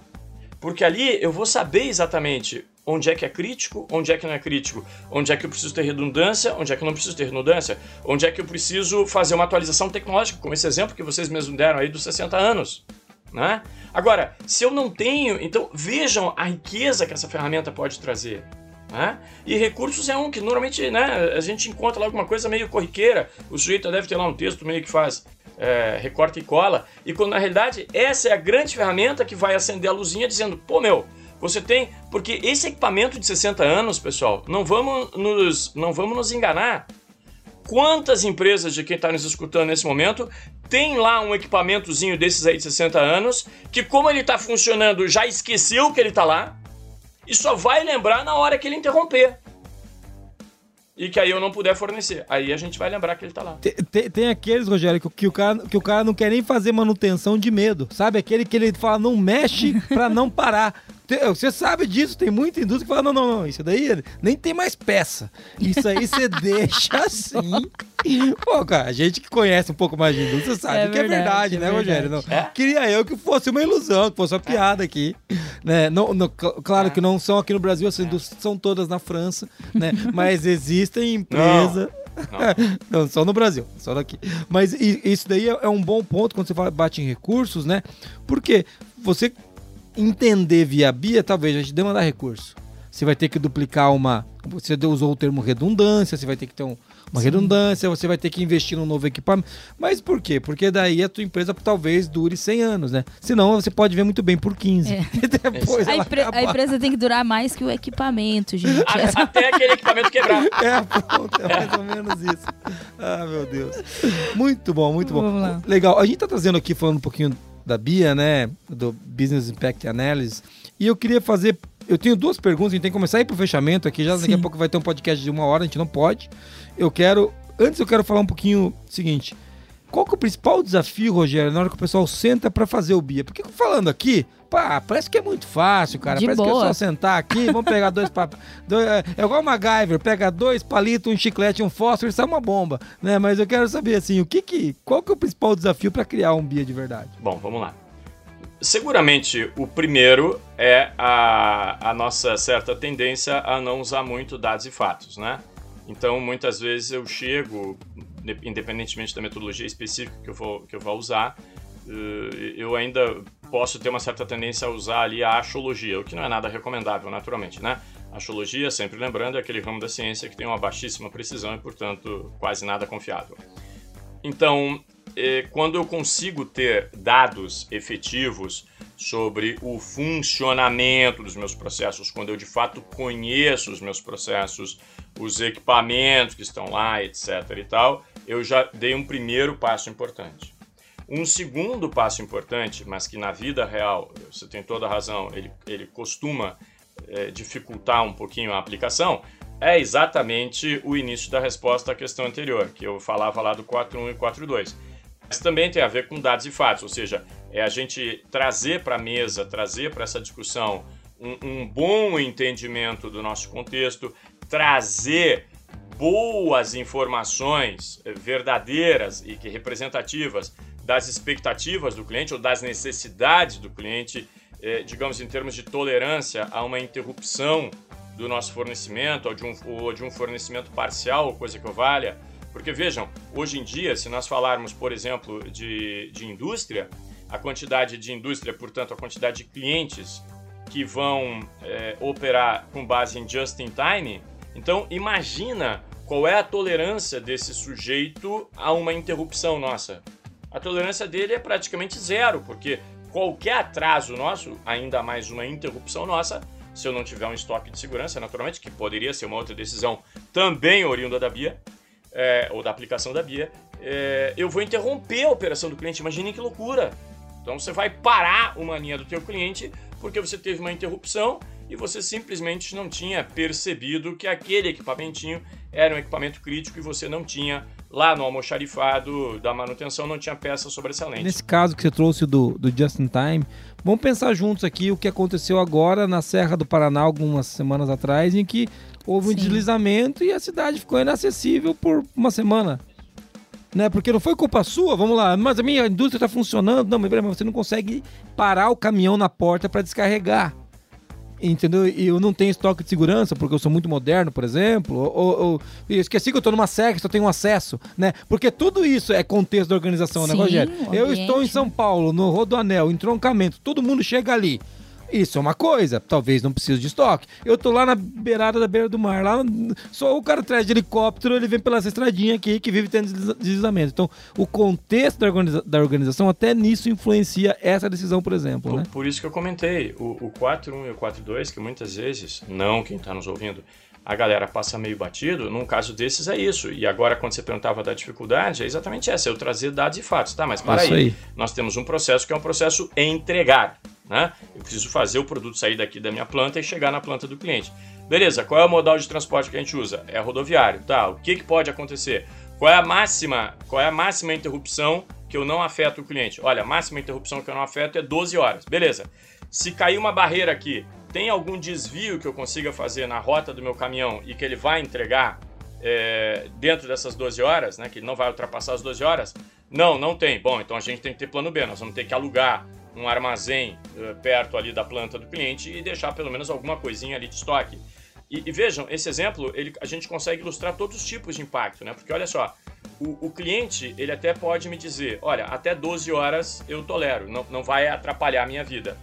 Porque ali eu vou saber exatamente onde é que é crítico, onde é que não é crítico, onde é que eu preciso ter redundância, onde é que eu não preciso ter redundância, onde é que eu preciso fazer uma atualização tecnológica, como esse exemplo que vocês mesmos deram aí dos 60 anos. Né? Agora, se eu não tenho, então vejam a riqueza que essa ferramenta pode trazer. Né? E recursos é um que normalmente né, a gente encontra lá alguma coisa meio corriqueira. O sujeito deve ter lá um texto meio que faz é, recorta e cola. E quando na realidade essa é a grande ferramenta que vai acender a luzinha dizendo: pô, meu, você tem. Porque esse equipamento de 60 anos, pessoal, não vamos nos, não vamos nos enganar. Quantas empresas de quem está nos escutando nesse momento tem lá um equipamentozinho desses aí de 60 anos que, como ele está funcionando, já esqueceu que ele está lá e só vai lembrar na hora que ele interromper. E que aí eu não puder fornecer. Aí a gente vai lembrar que ele tá lá. Tem, tem, tem aqueles, Rogério, que, que, o cara, que o cara não quer nem fazer manutenção de medo. Sabe? Aquele que ele fala, não mexe pra não parar. Você sabe disso, tem muita indústria que fala: não, não, não, isso daí nem tem mais peça. Isso aí você deixa assim. Pô, cara, a gente que conhece um pouco mais de indústria sabe é que verdade, é verdade, é né, Rogério? Não, é? Queria eu que fosse uma ilusão, que fosse uma piada aqui. Né? Não, não, claro que não são aqui no Brasil, as indústrias são todas na França, né? Mas existem empresas. Não. não, só no Brasil, só daqui. Mas isso daí é um bom ponto quando você fala, bate em recursos, né? Porque você entender via BIA, talvez a gente demandar recurso. Você vai ter que duplicar uma. Você usou o termo redundância, você vai ter que ter um, uma Sim. redundância, você vai ter que investir num novo equipamento. Mas por quê? Porque daí a tua empresa talvez dure 100 anos, né? Senão você pode ver muito bem por 15. É. depois a, empre a, empresa tem que durar mais que o equipamento, gente. Até aquele equipamento quebrar. É, pronto, é mais ou menos isso. Ah, meu Deus. Muito bom, muito bom. Vamos lá. Legal. A gente tá trazendo aqui, falando um pouquinho da BIA, né? Do Business Impact Analysis. E eu queria fazer. Eu tenho duas perguntas, a gente tem que começar a ir pro fechamento aqui. Já Sim. daqui a pouco vai ter um podcast de uma hora, a gente não pode. Eu quero. Antes eu quero falar um pouquinho o seguinte. Qual que é o principal desafio, Rogério, na hora que o pessoal senta para fazer o BIA? Porque falando aqui, pá, parece que é muito fácil, cara. De parece boa. que é só sentar aqui, vamos pegar dois papéis. É igual o MacGyver, pega dois palitos, um chiclete, um fósforo e sai uma bomba, né? Mas eu quero saber, assim, o que que... Qual que é o principal desafio para criar um BIA de verdade? Bom, vamos lá. Seguramente o primeiro é a, a nossa certa tendência a não usar muito dados e fatos, né? Então, muitas vezes eu chego, independentemente da metodologia específica que eu vou, que eu vou usar, eh, eu ainda posso ter uma certa tendência a usar ali a axiologia, o que não é nada recomendável, naturalmente, né? A axiologia, sempre lembrando, é aquele ramo da ciência que tem uma baixíssima precisão e, portanto, quase nada confiável. Então, eh, quando eu consigo ter dados efetivos sobre o funcionamento dos meus processos, quando eu de fato conheço os meus processos, os equipamentos que estão lá, etc. e tal, eu já dei um primeiro passo importante. Um segundo passo importante, mas que na vida real, você tem toda a razão, ele, ele costuma é, dificultar um pouquinho a aplicação, é exatamente o início da resposta à questão anterior, que eu falava lá do 4.1 e 4.2. Mas também tem a ver com dados e fatos, ou seja, é a gente trazer para a mesa, trazer para essa discussão um, um bom entendimento do nosso contexto, trazer boas informações eh, verdadeiras e que representativas das expectativas do cliente ou das necessidades do cliente, eh, digamos em termos de tolerância a uma interrupção do nosso fornecimento ou de um, ou de um fornecimento parcial, coisa que eu valha. Porque vejam, hoje em dia, se nós falarmos, por exemplo, de, de indústria, a quantidade de indústria, portanto, a quantidade de clientes que vão é, operar com base em just in time, então, imagina qual é a tolerância desse sujeito a uma interrupção nossa. A tolerância dele é praticamente zero, porque qualquer atraso nosso, ainda mais uma interrupção nossa, se eu não tiver um estoque de segurança, naturalmente, que poderia ser uma outra decisão também oriunda da BIA, é, ou da aplicação da BIA, é, eu vou interromper a operação do cliente. Imaginem que loucura! Então você vai parar uma linha do teu cliente porque você teve uma interrupção e você simplesmente não tinha percebido que aquele equipamentinho era um equipamento crítico e você não tinha lá no almoxarifado da manutenção não tinha peça sobressalente. Nesse caso que você trouxe do, do Just in Time, vamos pensar juntos aqui o que aconteceu agora na Serra do Paraná algumas semanas atrás, em que houve Sim. um deslizamento e a cidade ficou inacessível por uma semana. Né? Porque não foi culpa sua, vamos lá, mas a minha indústria está funcionando. Não, mas você não consegue parar o caminhão na porta para descarregar. Entendeu? E eu não tenho estoque de segurança porque eu sou muito moderno, por exemplo, ou, ou eu esqueci que eu tô numa SEC, só tenho acesso, né? Porque tudo isso é contexto da organização, né, Sim, Rogério? o Eu estou em São né? Paulo, no Rodoanel, entroncamento, todo mundo chega ali. Isso é uma coisa, talvez não precise de estoque. Eu tô lá na beirada da beira do mar, lá só o cara traz de helicóptero, ele vem pela essa estradinha aqui que vive tendo desliza- deslizamento. Então, o contexto da, organiza- da organização até nisso influencia essa decisão, por exemplo, Por, né? por isso que eu comentei, o, o 4.1 e o 4.2, que muitas vezes, não quem está nos ouvindo, a galera passa meio batido, num caso desses é isso. E agora, quando você perguntava da dificuldade, é exatamente essa, eu trazer dados e fatos. Tá, mas para Isso aí, aí. nós temos um processo que é um processo entregar. Né? Eu preciso fazer o produto sair daqui da minha planta e chegar na planta do cliente. Beleza, qual é o modal de transporte que a gente usa? É rodoviário, tá? O que, que pode acontecer? Qual é a máxima, qual é a máxima interrupção que eu não afeto o cliente? Olha, a máxima interrupção que eu não afeto é 12 horas. Beleza. Se cair uma barreira aqui, tem algum desvio que eu consiga fazer na rota do meu caminhão e que ele vai entregar é, dentro dessas 12 horas, né? Que ele não vai ultrapassar as 12 horas? Não, não tem. Bom, então a gente tem que ter plano B. Nós vamos ter que alugar um armazém eh, perto ali da planta do cliente e deixar pelo menos alguma coisinha ali de estoque. E, e vejam, esse exemplo, ele, a gente consegue ilustrar todos os tipos de impacto, né? Porque olha só, o, o cliente, ele até pode me dizer, olha, até 12 horas eu tolero, não, não vai atrapalhar a minha vida.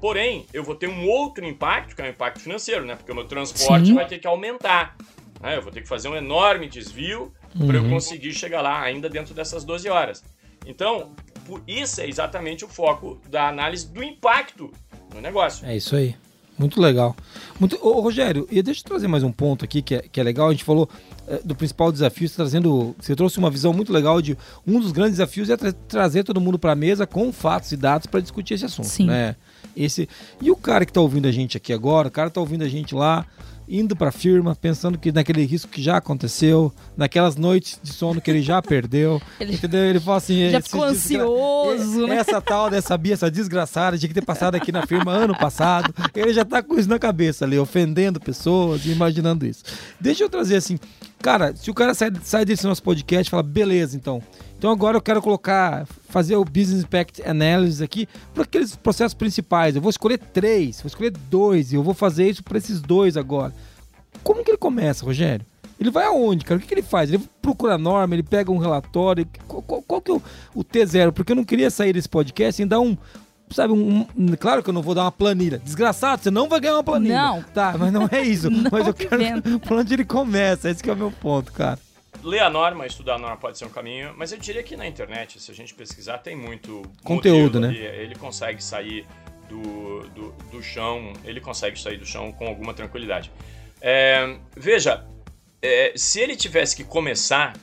Porém, eu vou ter um outro impacto, que é o impacto financeiro, né? Porque o meu transporte Sim. vai ter que aumentar. né? Eu vou ter que fazer um enorme desvio para eu conseguir chegar lá ainda dentro dessas 12 horas. Então, por- isso é exatamente o foco da análise do impacto no negócio. É isso aí. Muito legal. Muito... Ô, Rogério, e deixa eu trazer mais um ponto aqui que é, que é legal. A gente falou eh, do principal desafio, você, trazendo, você trouxe uma visão muito legal de um dos grandes desafios é tra- trazer todo mundo para a mesa com fatos e dados para discutir esse assunto. Sim. Né? Esse... E o cara que está ouvindo a gente aqui agora, o cara está ouvindo a gente lá, indo para a firma, pensando que naquele risco que já aconteceu, naquelas noites de sono que ele já perdeu. Ele- entendeu? Ele fala assim: Já "Esse ficou desgra- ansioso, né? essa tal dessa Bia, essa desgraçada, tinha que ter passado aqui na firma ano passado. Ele já tá com isso na cabeça ali, ofendendo pessoas e imaginando isso. Deixa eu trazer assim, cara, se o cara sai, sai desse nosso podcast fala, beleza, então. Então agora eu quero colocar, fazer o Business Impact Analysis aqui para aqueles processos principais. Eu vou escolher três, vou escolher dois e eu vou fazer isso para esses dois agora. Como que ele começa, Rogério? Ele vai aonde, cara? O que, que ele faz? Ele procura a norma, ele pega um relatório. Qual, qual- qual que é o, o T0? Porque eu não queria sair desse podcast sem dar um. Sabe, um, um- Claro que eu não vou dar uma planilha. Desgraçado, você não vai ganhar uma planilha. Não. Tá, mas não é isso. Não mas eu que quero. Por onde ele começa? Esse que é o meu ponto, cara. Ler a norma, estudar a norma pode ser um caminho, mas eu diria que na internet, se a gente pesquisar, tem muito Conteúdo, modelo né? ali. Ele consegue sair do, do, do chão, ele consegue sair do chão com alguma tranquilidade. É, veja, é, se ele tivesse que começar,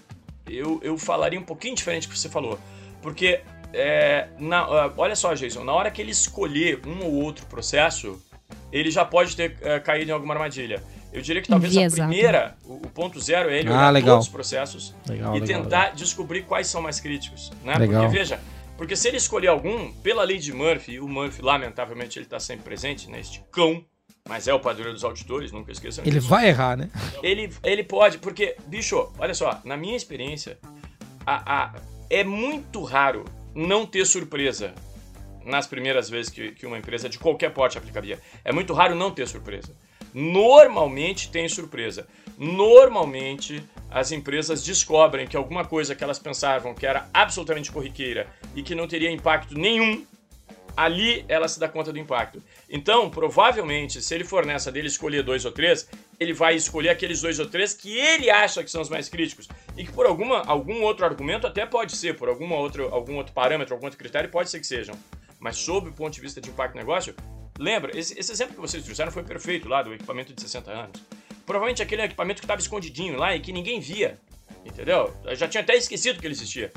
eu, eu falaria um pouquinho diferente do que você falou. Porque, é, na- ah, olha só, Jason, na hora que ele escolher um ou outro processo, ele já pode ter eh, caído em alguma armadilha. Eu diria que talvez a Enviesado. primeira, o, o ponto zero é ele Ah, olhar legal. todos os processos Legal, e legal, tentar descobrir quais são mais críticos. Né? Legal. Porque, veja, porque se ele escolher algum, pela lei de Murphy, e o Murphy, lamentavelmente, ele está sempre presente, né? Este cão, mas é o padroeiro dos auditores, nunca esqueçam Ele disso. vai errar, né? Ele, ele pode, porque, bicho, olha só, na minha experiência, a, a- é muito raro não ter surpresa nas primeiras vezes que, que uma empresa de qualquer porte aplica BIA. É muito raro não ter surpresa. Normalmente tem surpresa. Normalmente as empresas descobrem que alguma coisa que elas pensavam que era absolutamente corriqueira e que não teria impacto nenhum ali ela se dá conta do impacto. Então, provavelmente, se ele for nessa dele escolher dois ou três, ele vai escolher aqueles dois ou três que ele acha que são os mais críticos. E que por alguma, algum outro argumento até pode ser, por alguma outro, algum outro parâmetro, algum outro critério, pode ser que sejam. Mas sob o ponto de vista de impacto no negócio, lembra, esse, esse exemplo que vocês trouxeram foi perfeito lá, do equipamento de 60 anos. Provavelmente aquele equipamento que estava escondidinho lá e que ninguém via. Entendeu? Eu já tinha até esquecido que ele existia.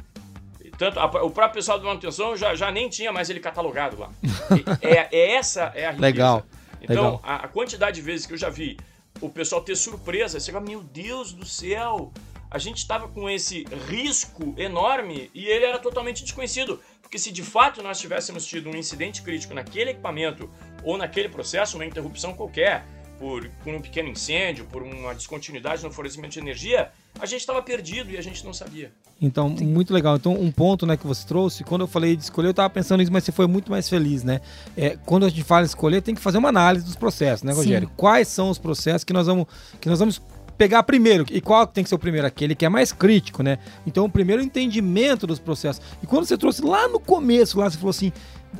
Tanto, a- o próprio pessoal da manutenção já, já nem tinha mais ele catalogado lá. E é, é essa é a riqueza. Legal, Então, legal. A, a quantidade de vezes que eu já vi o pessoal ter surpresa, você fala, meu Deus do céu, a gente estava com esse risco enorme e ele era totalmente desconhecido. Porque se de fato nós tivéssemos tido um incidente crítico naquele equipamento ou naquele processo, uma interrupção qualquer, por, por um pequeno incêndio, por uma descontinuidade no fornecimento de energia, a gente estava perdido e a gente não sabia. Então, muito legal. Então, um ponto né, que você trouxe, quando eu falei de escolher, eu estava pensando nisso, mas você foi muito mais feliz, né? É, quando a gente fala em escolher, tem que fazer uma análise dos processos, né, Rogério? Sim. Quais são os processos que nós vamos, que nós vamos pegar primeiro. E qual tem que ser o primeiro? Aquele que é mais crítico, né? Então, o primeiro entendimento dos processos. E quando você trouxe lá no começo, lá você falou assim,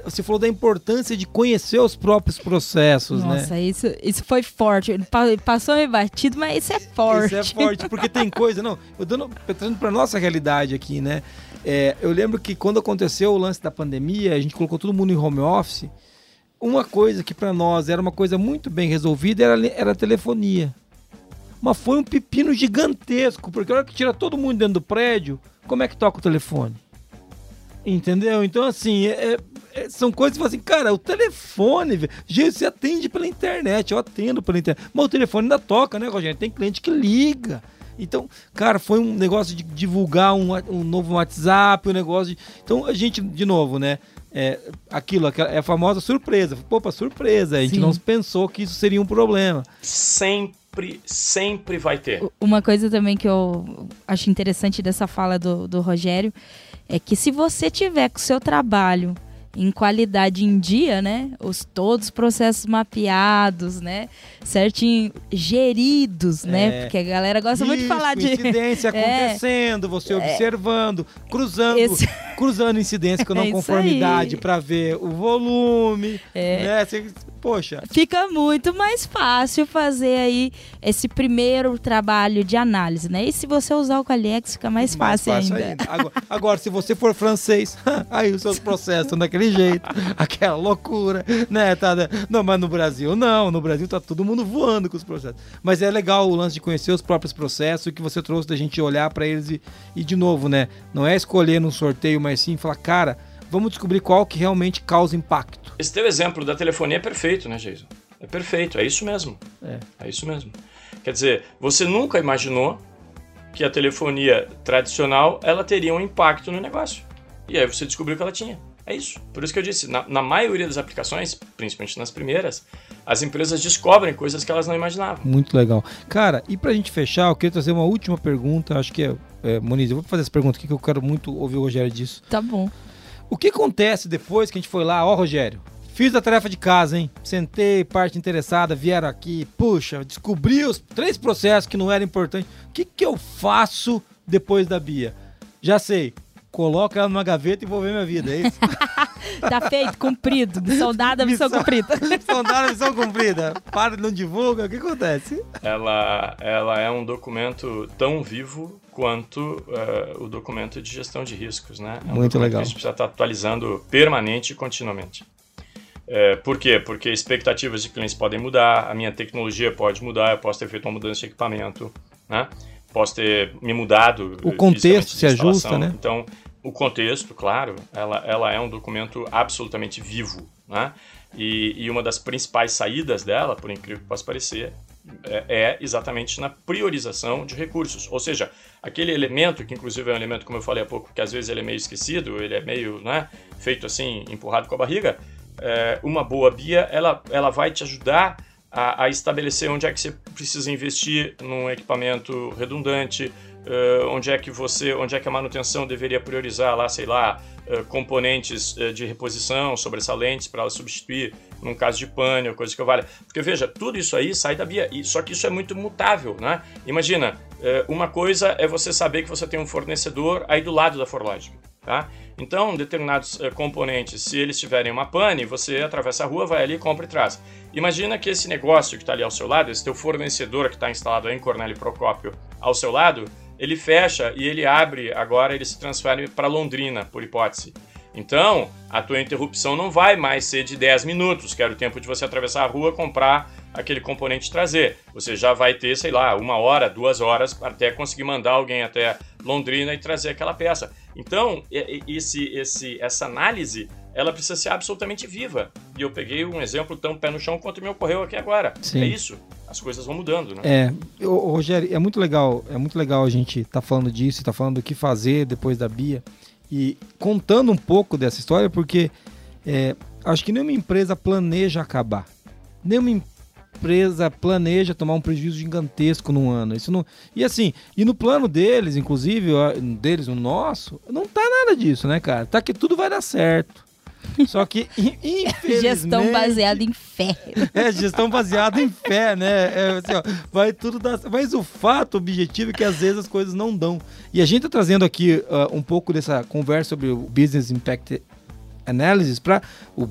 você falou da importância de conhecer os próprios processos, Nossa, né? Nossa, isso, isso foi forte. Passou meio batido, mas isso é forte. Isso é forte, porque tem coisa, não. Eu dando, trazendo para nossa realidade aqui, né? É, eu lembro que quando aconteceu o lance da pandemia, a gente colocou todo mundo em home office. Uma coisa que para nós era uma coisa muito bem resolvida era, era a telefonia. Mas foi um pepino gigantesco, porque a hora que tira todo mundo dentro do prédio, como é que toca o telefone? Entendeu? Então, assim, é, é, são coisas que assim, cara, o telefone, gente, você atende pela internet, eu atendo pela internet, mas o telefone ainda toca, né, Rogério? Tem cliente que liga. Então, cara, foi um negócio de divulgar um, um novo WhatsApp, um negócio de. Então, a gente, de novo, né? É, aquilo, é a famosa surpresa. Opa, surpresa. A gente Sim. não pensou que isso seria um problema. Sempre, sempre vai ter. Uma coisa também que eu acho interessante dessa fala do, do Rogério é que se você tiver com o seu trabalho em qualidade em dia, né? Os todos os processos mapeados, né? Certinho, geridos, né? é. né? Porque a galera gosta Isso, muito de falar de incidência é. acontecendo, você é. observando, cruzando, Esse... cruzando incidência com não é conformidade para ver o volume, é. né? Você, poxa. Fica muito mais fácil fazer aí esse primeiro trabalho de análise, né? E se você usar o Qualiex, fica mais, mais fácil, fácil, ainda. ainda. Agora, agora, se você for francês, aí os seus processos estão daquele jeito, aquela loucura, né? Tá, né? não, mas no Brasil não, no Brasil tá todo mundo voando com os processos. Mas é legal o lance de conhecer os próprios processos, que você trouxe da gente olhar para eles e, e, de novo, né? Não é escolher num sorteio, mas sim falar, cara, vamos descobrir qual que realmente causa impacto. Esse teu exemplo da telefonia é perfeito, né, Jason? É perfeito, é isso mesmo. É. É isso mesmo. Quer dizer, você nunca imaginou que a telefonia tradicional ela teria um impacto no negócio. E aí você descobriu que ela tinha. É isso. Por isso que eu disse, na, na, maioria das aplicações, principalmente nas primeiras, as empresas descobrem coisas que elas não imaginavam. Muito legal. Cara, e pra gente fechar, eu queria trazer uma última pergunta. Acho que é, é Moniz, eu vou fazer essa pergunta aqui que eu quero muito ouvir o Rogério disso. Tá bom. O que acontece depois que a gente foi lá, ó, Rogério? Fiz a tarefa de casa, hein? Sentei, parte interessada, vieram aqui, puxa, descobri os três processos que não eram importantes. O que, que eu faço depois da Bia? Já sei, coloca ela numa gaveta e vou ver minha vida, é isso? tá feito, cumprido. Missão dada, missão, missão cumprida. missão dada, missão cumprida. Para, não divulga, o que acontece? Ela, ela é um documento tão vivo quanto uh, o documento de gestão de riscos, né? É um Muito legal. Que a gente precisa estar atualizando permanente e continuamente. É, por quê? Porque expectativas de clientes podem mudar, a minha tecnologia pode mudar, eu posso ter feito uma mudança de equipamento, né? Posso ter me mudado. O contexto se ajusta, né? Então, o contexto, claro, ela, ela é um documento absolutamente vivo, né? E, e uma das principais saídas dela, por incrível que possa parecer, é, é, exatamente na priorização de recursos. Ou seja, aquele elemento, que inclusive é um elemento, como eu falei há pouco, que às vezes ele é meio esquecido, ele é meio né, feito assim, empurrado com a barriga, é, uma boa BIA, ela, ela vai te ajudar a, a, estabelecer onde é que você precisa investir num equipamento redundante, uh, onde é que você, onde é que a manutenção deveria priorizar lá, sei lá, uh, componentes uh, de reposição sobressalentes para ela substituir num caso de pane ou coisa que eu valha. Porque veja, tudo isso aí sai da BIA, e, só que isso é muito mutável, né? Imagina, uma coisa é você saber que você tem um fornecedor aí do lado da ForLogic, tá? Então, determinados uh, componentes, se eles tiverem uma pane, você atravessa a rua, vai ali, compra e traz. Imagina que esse negócio que está ali ao seu lado, esse teu fornecedor que está instalado em Cornélio Procópio ao seu lado, ele fecha e ele abre, agora ele se transfere para Londrina, por hipótese. Então, a tua interrupção não vai mais ser de 10 minutos, que era o tempo de você atravessar a rua, comprar aquele componente e trazer. Você já vai ter, sei lá, uma hora, duas horas até conseguir mandar alguém até Londrina e trazer aquela peça. Então, esse, esse, essa análise ela precisa ser absolutamente viva. E eu peguei um exemplo tão pé no chão quanto me ocorreu aqui agora. Sim. É isso. As coisas vão mudando, né? É, Rogério, é muito legal, é muito legal a gente estar tá falando disso, estar tá falando do que fazer depois da Bia e contando um pouco dessa história, porque é, acho que nenhuma empresa planeja acabar. Nenhuma empresa planeja tomar um prejuízo gigantesco num ano. Isso não. E assim, e no plano deles, inclusive, deles, o nosso, não tá nada disso, né, cara? Tá que tudo vai dar certo. Só que, infelizmente... Gestão baseada em fé. É, gestão baseada em fé, né? É, assim, ó, vai tudo dar... Mas o fato objetivo é que às vezes as coisas não dão. E a gente tá trazendo aqui uh, um pouco dessa conversa sobre o Business Impact Analysis para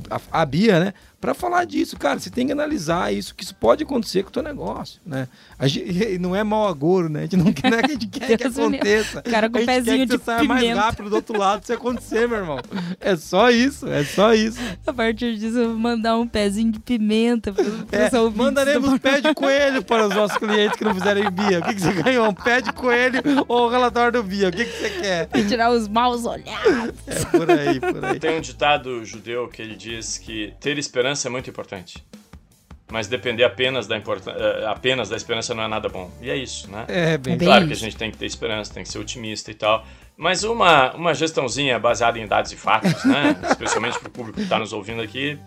a, a Bia, né? Para falar disso, cara, você tem que analisar isso, que isso pode acontecer com o teu negócio, né? Gente, não é mau agouro, né? A gente não, quer, é que a gente quer que aconteça. Cara com a gente pezinho quer que você saia mais rápido do outro lado se acontecer, meu irmão. É só isso, é só isso. A partir disso, eu vou mandar um pezinho de pimenta para é, Mandaremos pé de coelho para os nossos clientes que não fizerem Bia. O que, que você ganhou? Um pé de coelho ou o relatório do Bia? O que, que você quer? Tirar os maus olhados. É por aí, por aí. Tem um ditado judeu que ele diz que ter esperança esperança é muito importante. Mas depender apenas da, eh, apenas da esperança não é nada bom. E é isso, né? É, bem, Claro bem que a gente tem que ter esperança, tem que ser otimista e tal. Mas uma, uma gestãozinha baseada em dados e fatos, né? Especialmente para o público que está nos ouvindo aqui,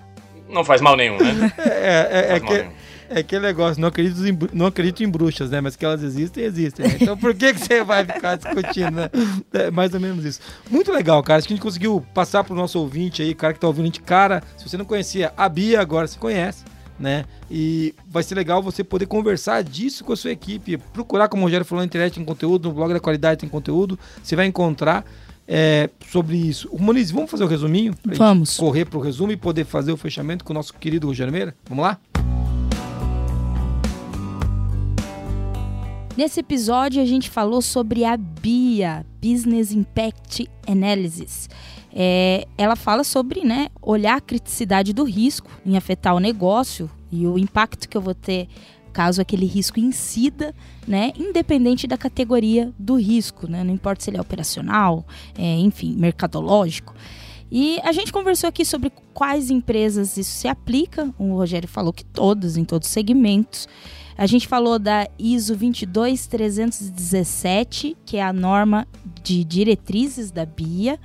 não faz mal nenhum, né? É, é, é, é que, é aquele negócio, não acredito, em, não acredito em bruxas, né? Mas que elas existem, existem. Né? Então por que, que você vai ficar discutindo, né? É mais ou menos isso. Muito legal, cara. Acho que a gente conseguiu passar pro nosso ouvinte aí, cara que tá ouvindo a gente. Cara, se você não conhecia a Bia, agora você conhece. Né? E vai ser legal você poder conversar disso com a sua equipe. Procurar, como o Rogério falou, na internet tem conteúdo, no blog da qualidade tem conteúdo. Você vai encontrar é, sobre isso. O Moniz, vamos fazer o um resuminho? Vamos. Correr para o resumo e poder fazer o fechamento com o nosso querido Rogério Meira? Vamos lá? Nesse episódio a gente falou sobre a BIA, Business Impact Analysis. É, ela fala sobre né, olhar a criticidade do risco em afetar o negócio e o impacto que eu vou ter caso aquele risco incida, né, independente da categoria do risco, né, não importa se ele é operacional, é, enfim, mercadológico. E a gente conversou aqui sobre quais empresas isso se aplica. O Rogério falou que todas, em todos os segmentos. A gente falou da ISO 22317, que é a norma de diretrizes da BIA.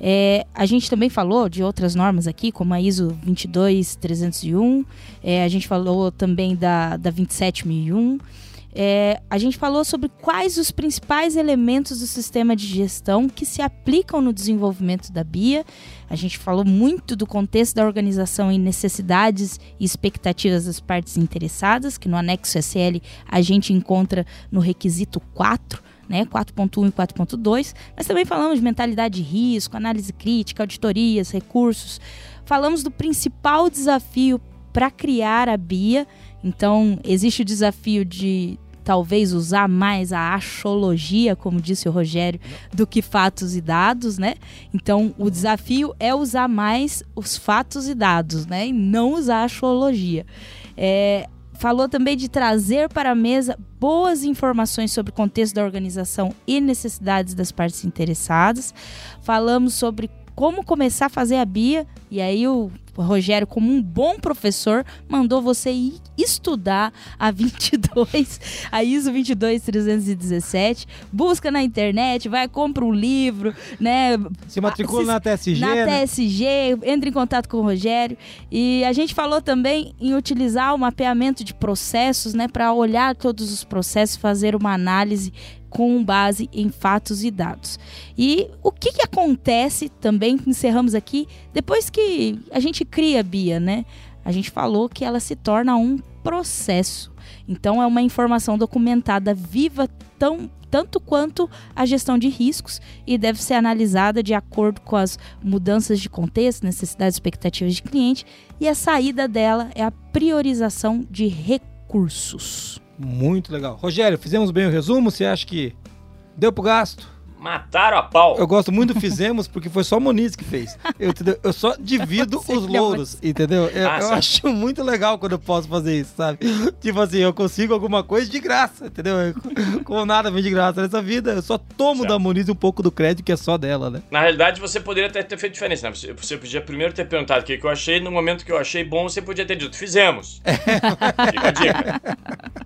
É, a gente também falou de outras normas aqui, como a ISO 22301. É, a gente falou também da, da 27001. É, a gente falou sobre quais os principais elementos do sistema de gestão que se aplicam no desenvolvimento da BIA. A gente falou muito do contexto da organização e necessidades e expectativas das partes interessadas, que no anexo SL a gente encontra no requisito 4. Né, 4.1 e 4.2, mas também falamos de mentalidade de risco, análise crítica, auditorias, recursos. Falamos do principal desafio para criar a BIA. Então, existe o desafio de talvez usar mais a achologia, como disse o Rogério, do que fatos e dados, né? Então, o desafio é usar mais os fatos e dados, né? E não usar a achologia. É, falou também de trazer para a mesa boas informações sobre o contexto da organização e necessidades das partes interessadas. Falamos sobre como começar a fazer a BIA, e aí o Rogério, como um bom professor, mandou você ir estudar a 22, a ISO 22317. Busca na internet, vai, compra um livro, né? Se matricula na TSG. Na né? TSG, entre em contato com o Rogério. E a gente falou também em utilizar o mapeamento de processos, né? Para olhar todos os processos, fazer uma análise com base em fatos e dados. E o que, que acontece também, encerramos aqui, depois que a gente cria a BIA, né? A gente falou que ela se torna um processo. Então é uma informação documentada viva tão tanto quanto a gestão de riscos e deve ser analisada de acordo com as mudanças de contexto, necessidades expectativas de cliente, e a saída dela é a priorização de recursos. Muito legal. Rogério, fizemos bem o resumo? Você acha que deu pro gasto? Mataram a pau. Eu gosto muito do Fizemos porque foi só o Moniz que fez. Eu, entendeu? eu só divido os louros, entendeu? Eu, ah, eu acho muito legal quando eu posso fazer isso, sabe? Tipo assim, eu consigo alguma coisa de graça, entendeu? Com nada vem de graça nessa vida. Eu só tomo certo. da Moniz um pouco do crédito que é só dela, né? Na realidade, você poderia ter, ter feito diferença, né? Você, você, podia primeiro ter perguntado o que, que eu achei. No momento que eu achei bom, você podia ter dito, fizemos. É. Fica a dica.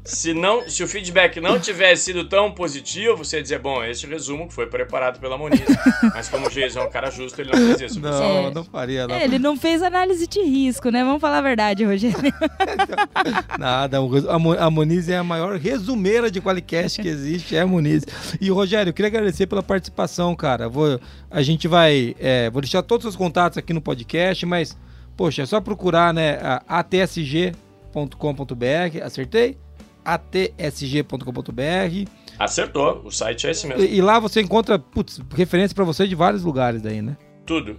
se, não, se o feedback não tivesse sido tão positivo, você ia dizer, bom, este resumo foi preparado pela Moniz. Mas como o Geis é um cara justo, ele não fez isso. Não, É. não faria, não. É, ele não fez análise de risco, né? Vamos falar a verdade, Rogério. Nada, a Mo- a Moniz é a maior resumeira de Qualicast que existe, é a Moniz. E, Rogério, eu queria agradecer pela participação, cara. Vou, a gente vai. é, vou deixar todos os contatos aqui no podcast, mas, poxa, é só procurar, né? atsg.com.br. Acertei? atsg.com.br. Acertou, o site é esse mesmo. E, e lá você encontra, putz, referência pra você de vários lugares daí, né? Tudo.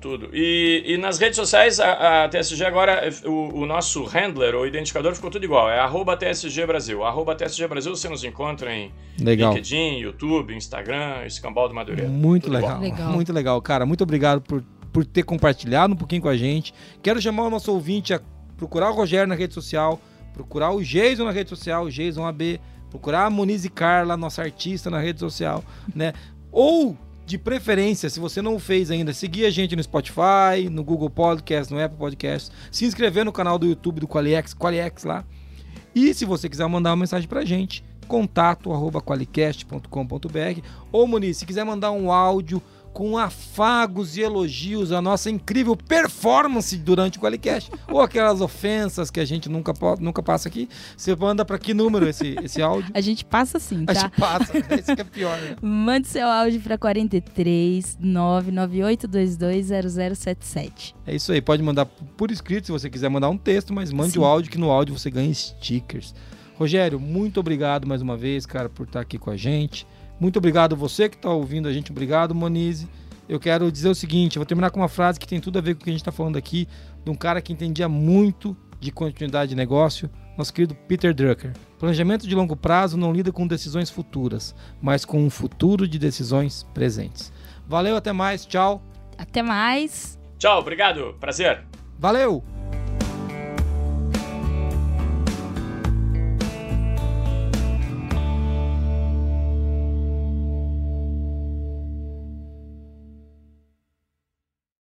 Tudo. E, e nas redes sociais, a, a TSG agora, o, o nosso handler, o identificador, ficou tudo igual. É arroba TSG Brasil. Arroba TSG Brasil você nos encontra em Legal. LinkedIn, YouTube, Instagram, Escambau do Madureira. Muito legal. Legal. muito legal. Cara, muito obrigado por, por ter compartilhado um pouquinho com a gente. Quero chamar o nosso ouvinte a procurar o Rogério na rede social, procurar o Jason na rede social, o Jason AB, procurar a e Carla, nossa artista, na rede social, né? Ou, de preferência, se você não fez ainda, seguir a gente no Spotify, no Google Podcast, no Apple Podcast, se inscrever no canal do YouTube do Qualiex, Qualiex lá. E se você quiser mandar uma mensagem pra gente, contato arroba qualicast.com.br ou Muniz, se quiser mandar um áudio com afagos e elogios à nossa incrível performance durante o Qualicast ou aquelas ofensas que a gente nunca, nunca passa aqui, você manda pra que número esse, esse áudio? A gente passa sim, A tá? gente passa, esse que é pior, né? Mande seu áudio para 43 99822 0077. É isso aí, pode mandar por escrito se você quiser mandar um texto, mas mande Sim. o áudio que no áudio você ganha stickers. Rogério, muito obrigado mais uma vez, cara, por estar aqui com a gente. Muito obrigado você que está ouvindo a gente. Obrigado, Monize. Eu quero dizer o seguinte, eu vou terminar com uma frase que tem tudo a ver com o que a gente está falando aqui, de um cara que entendia muito de continuidade de negócio, nosso querido Peter Drucker. Planejamento de longo prazo não lida com decisões futuras, mas com um futuro de decisões presentes. Valeu, até mais, tchau. Até mais. Tchau, obrigado, prazer. Valeu!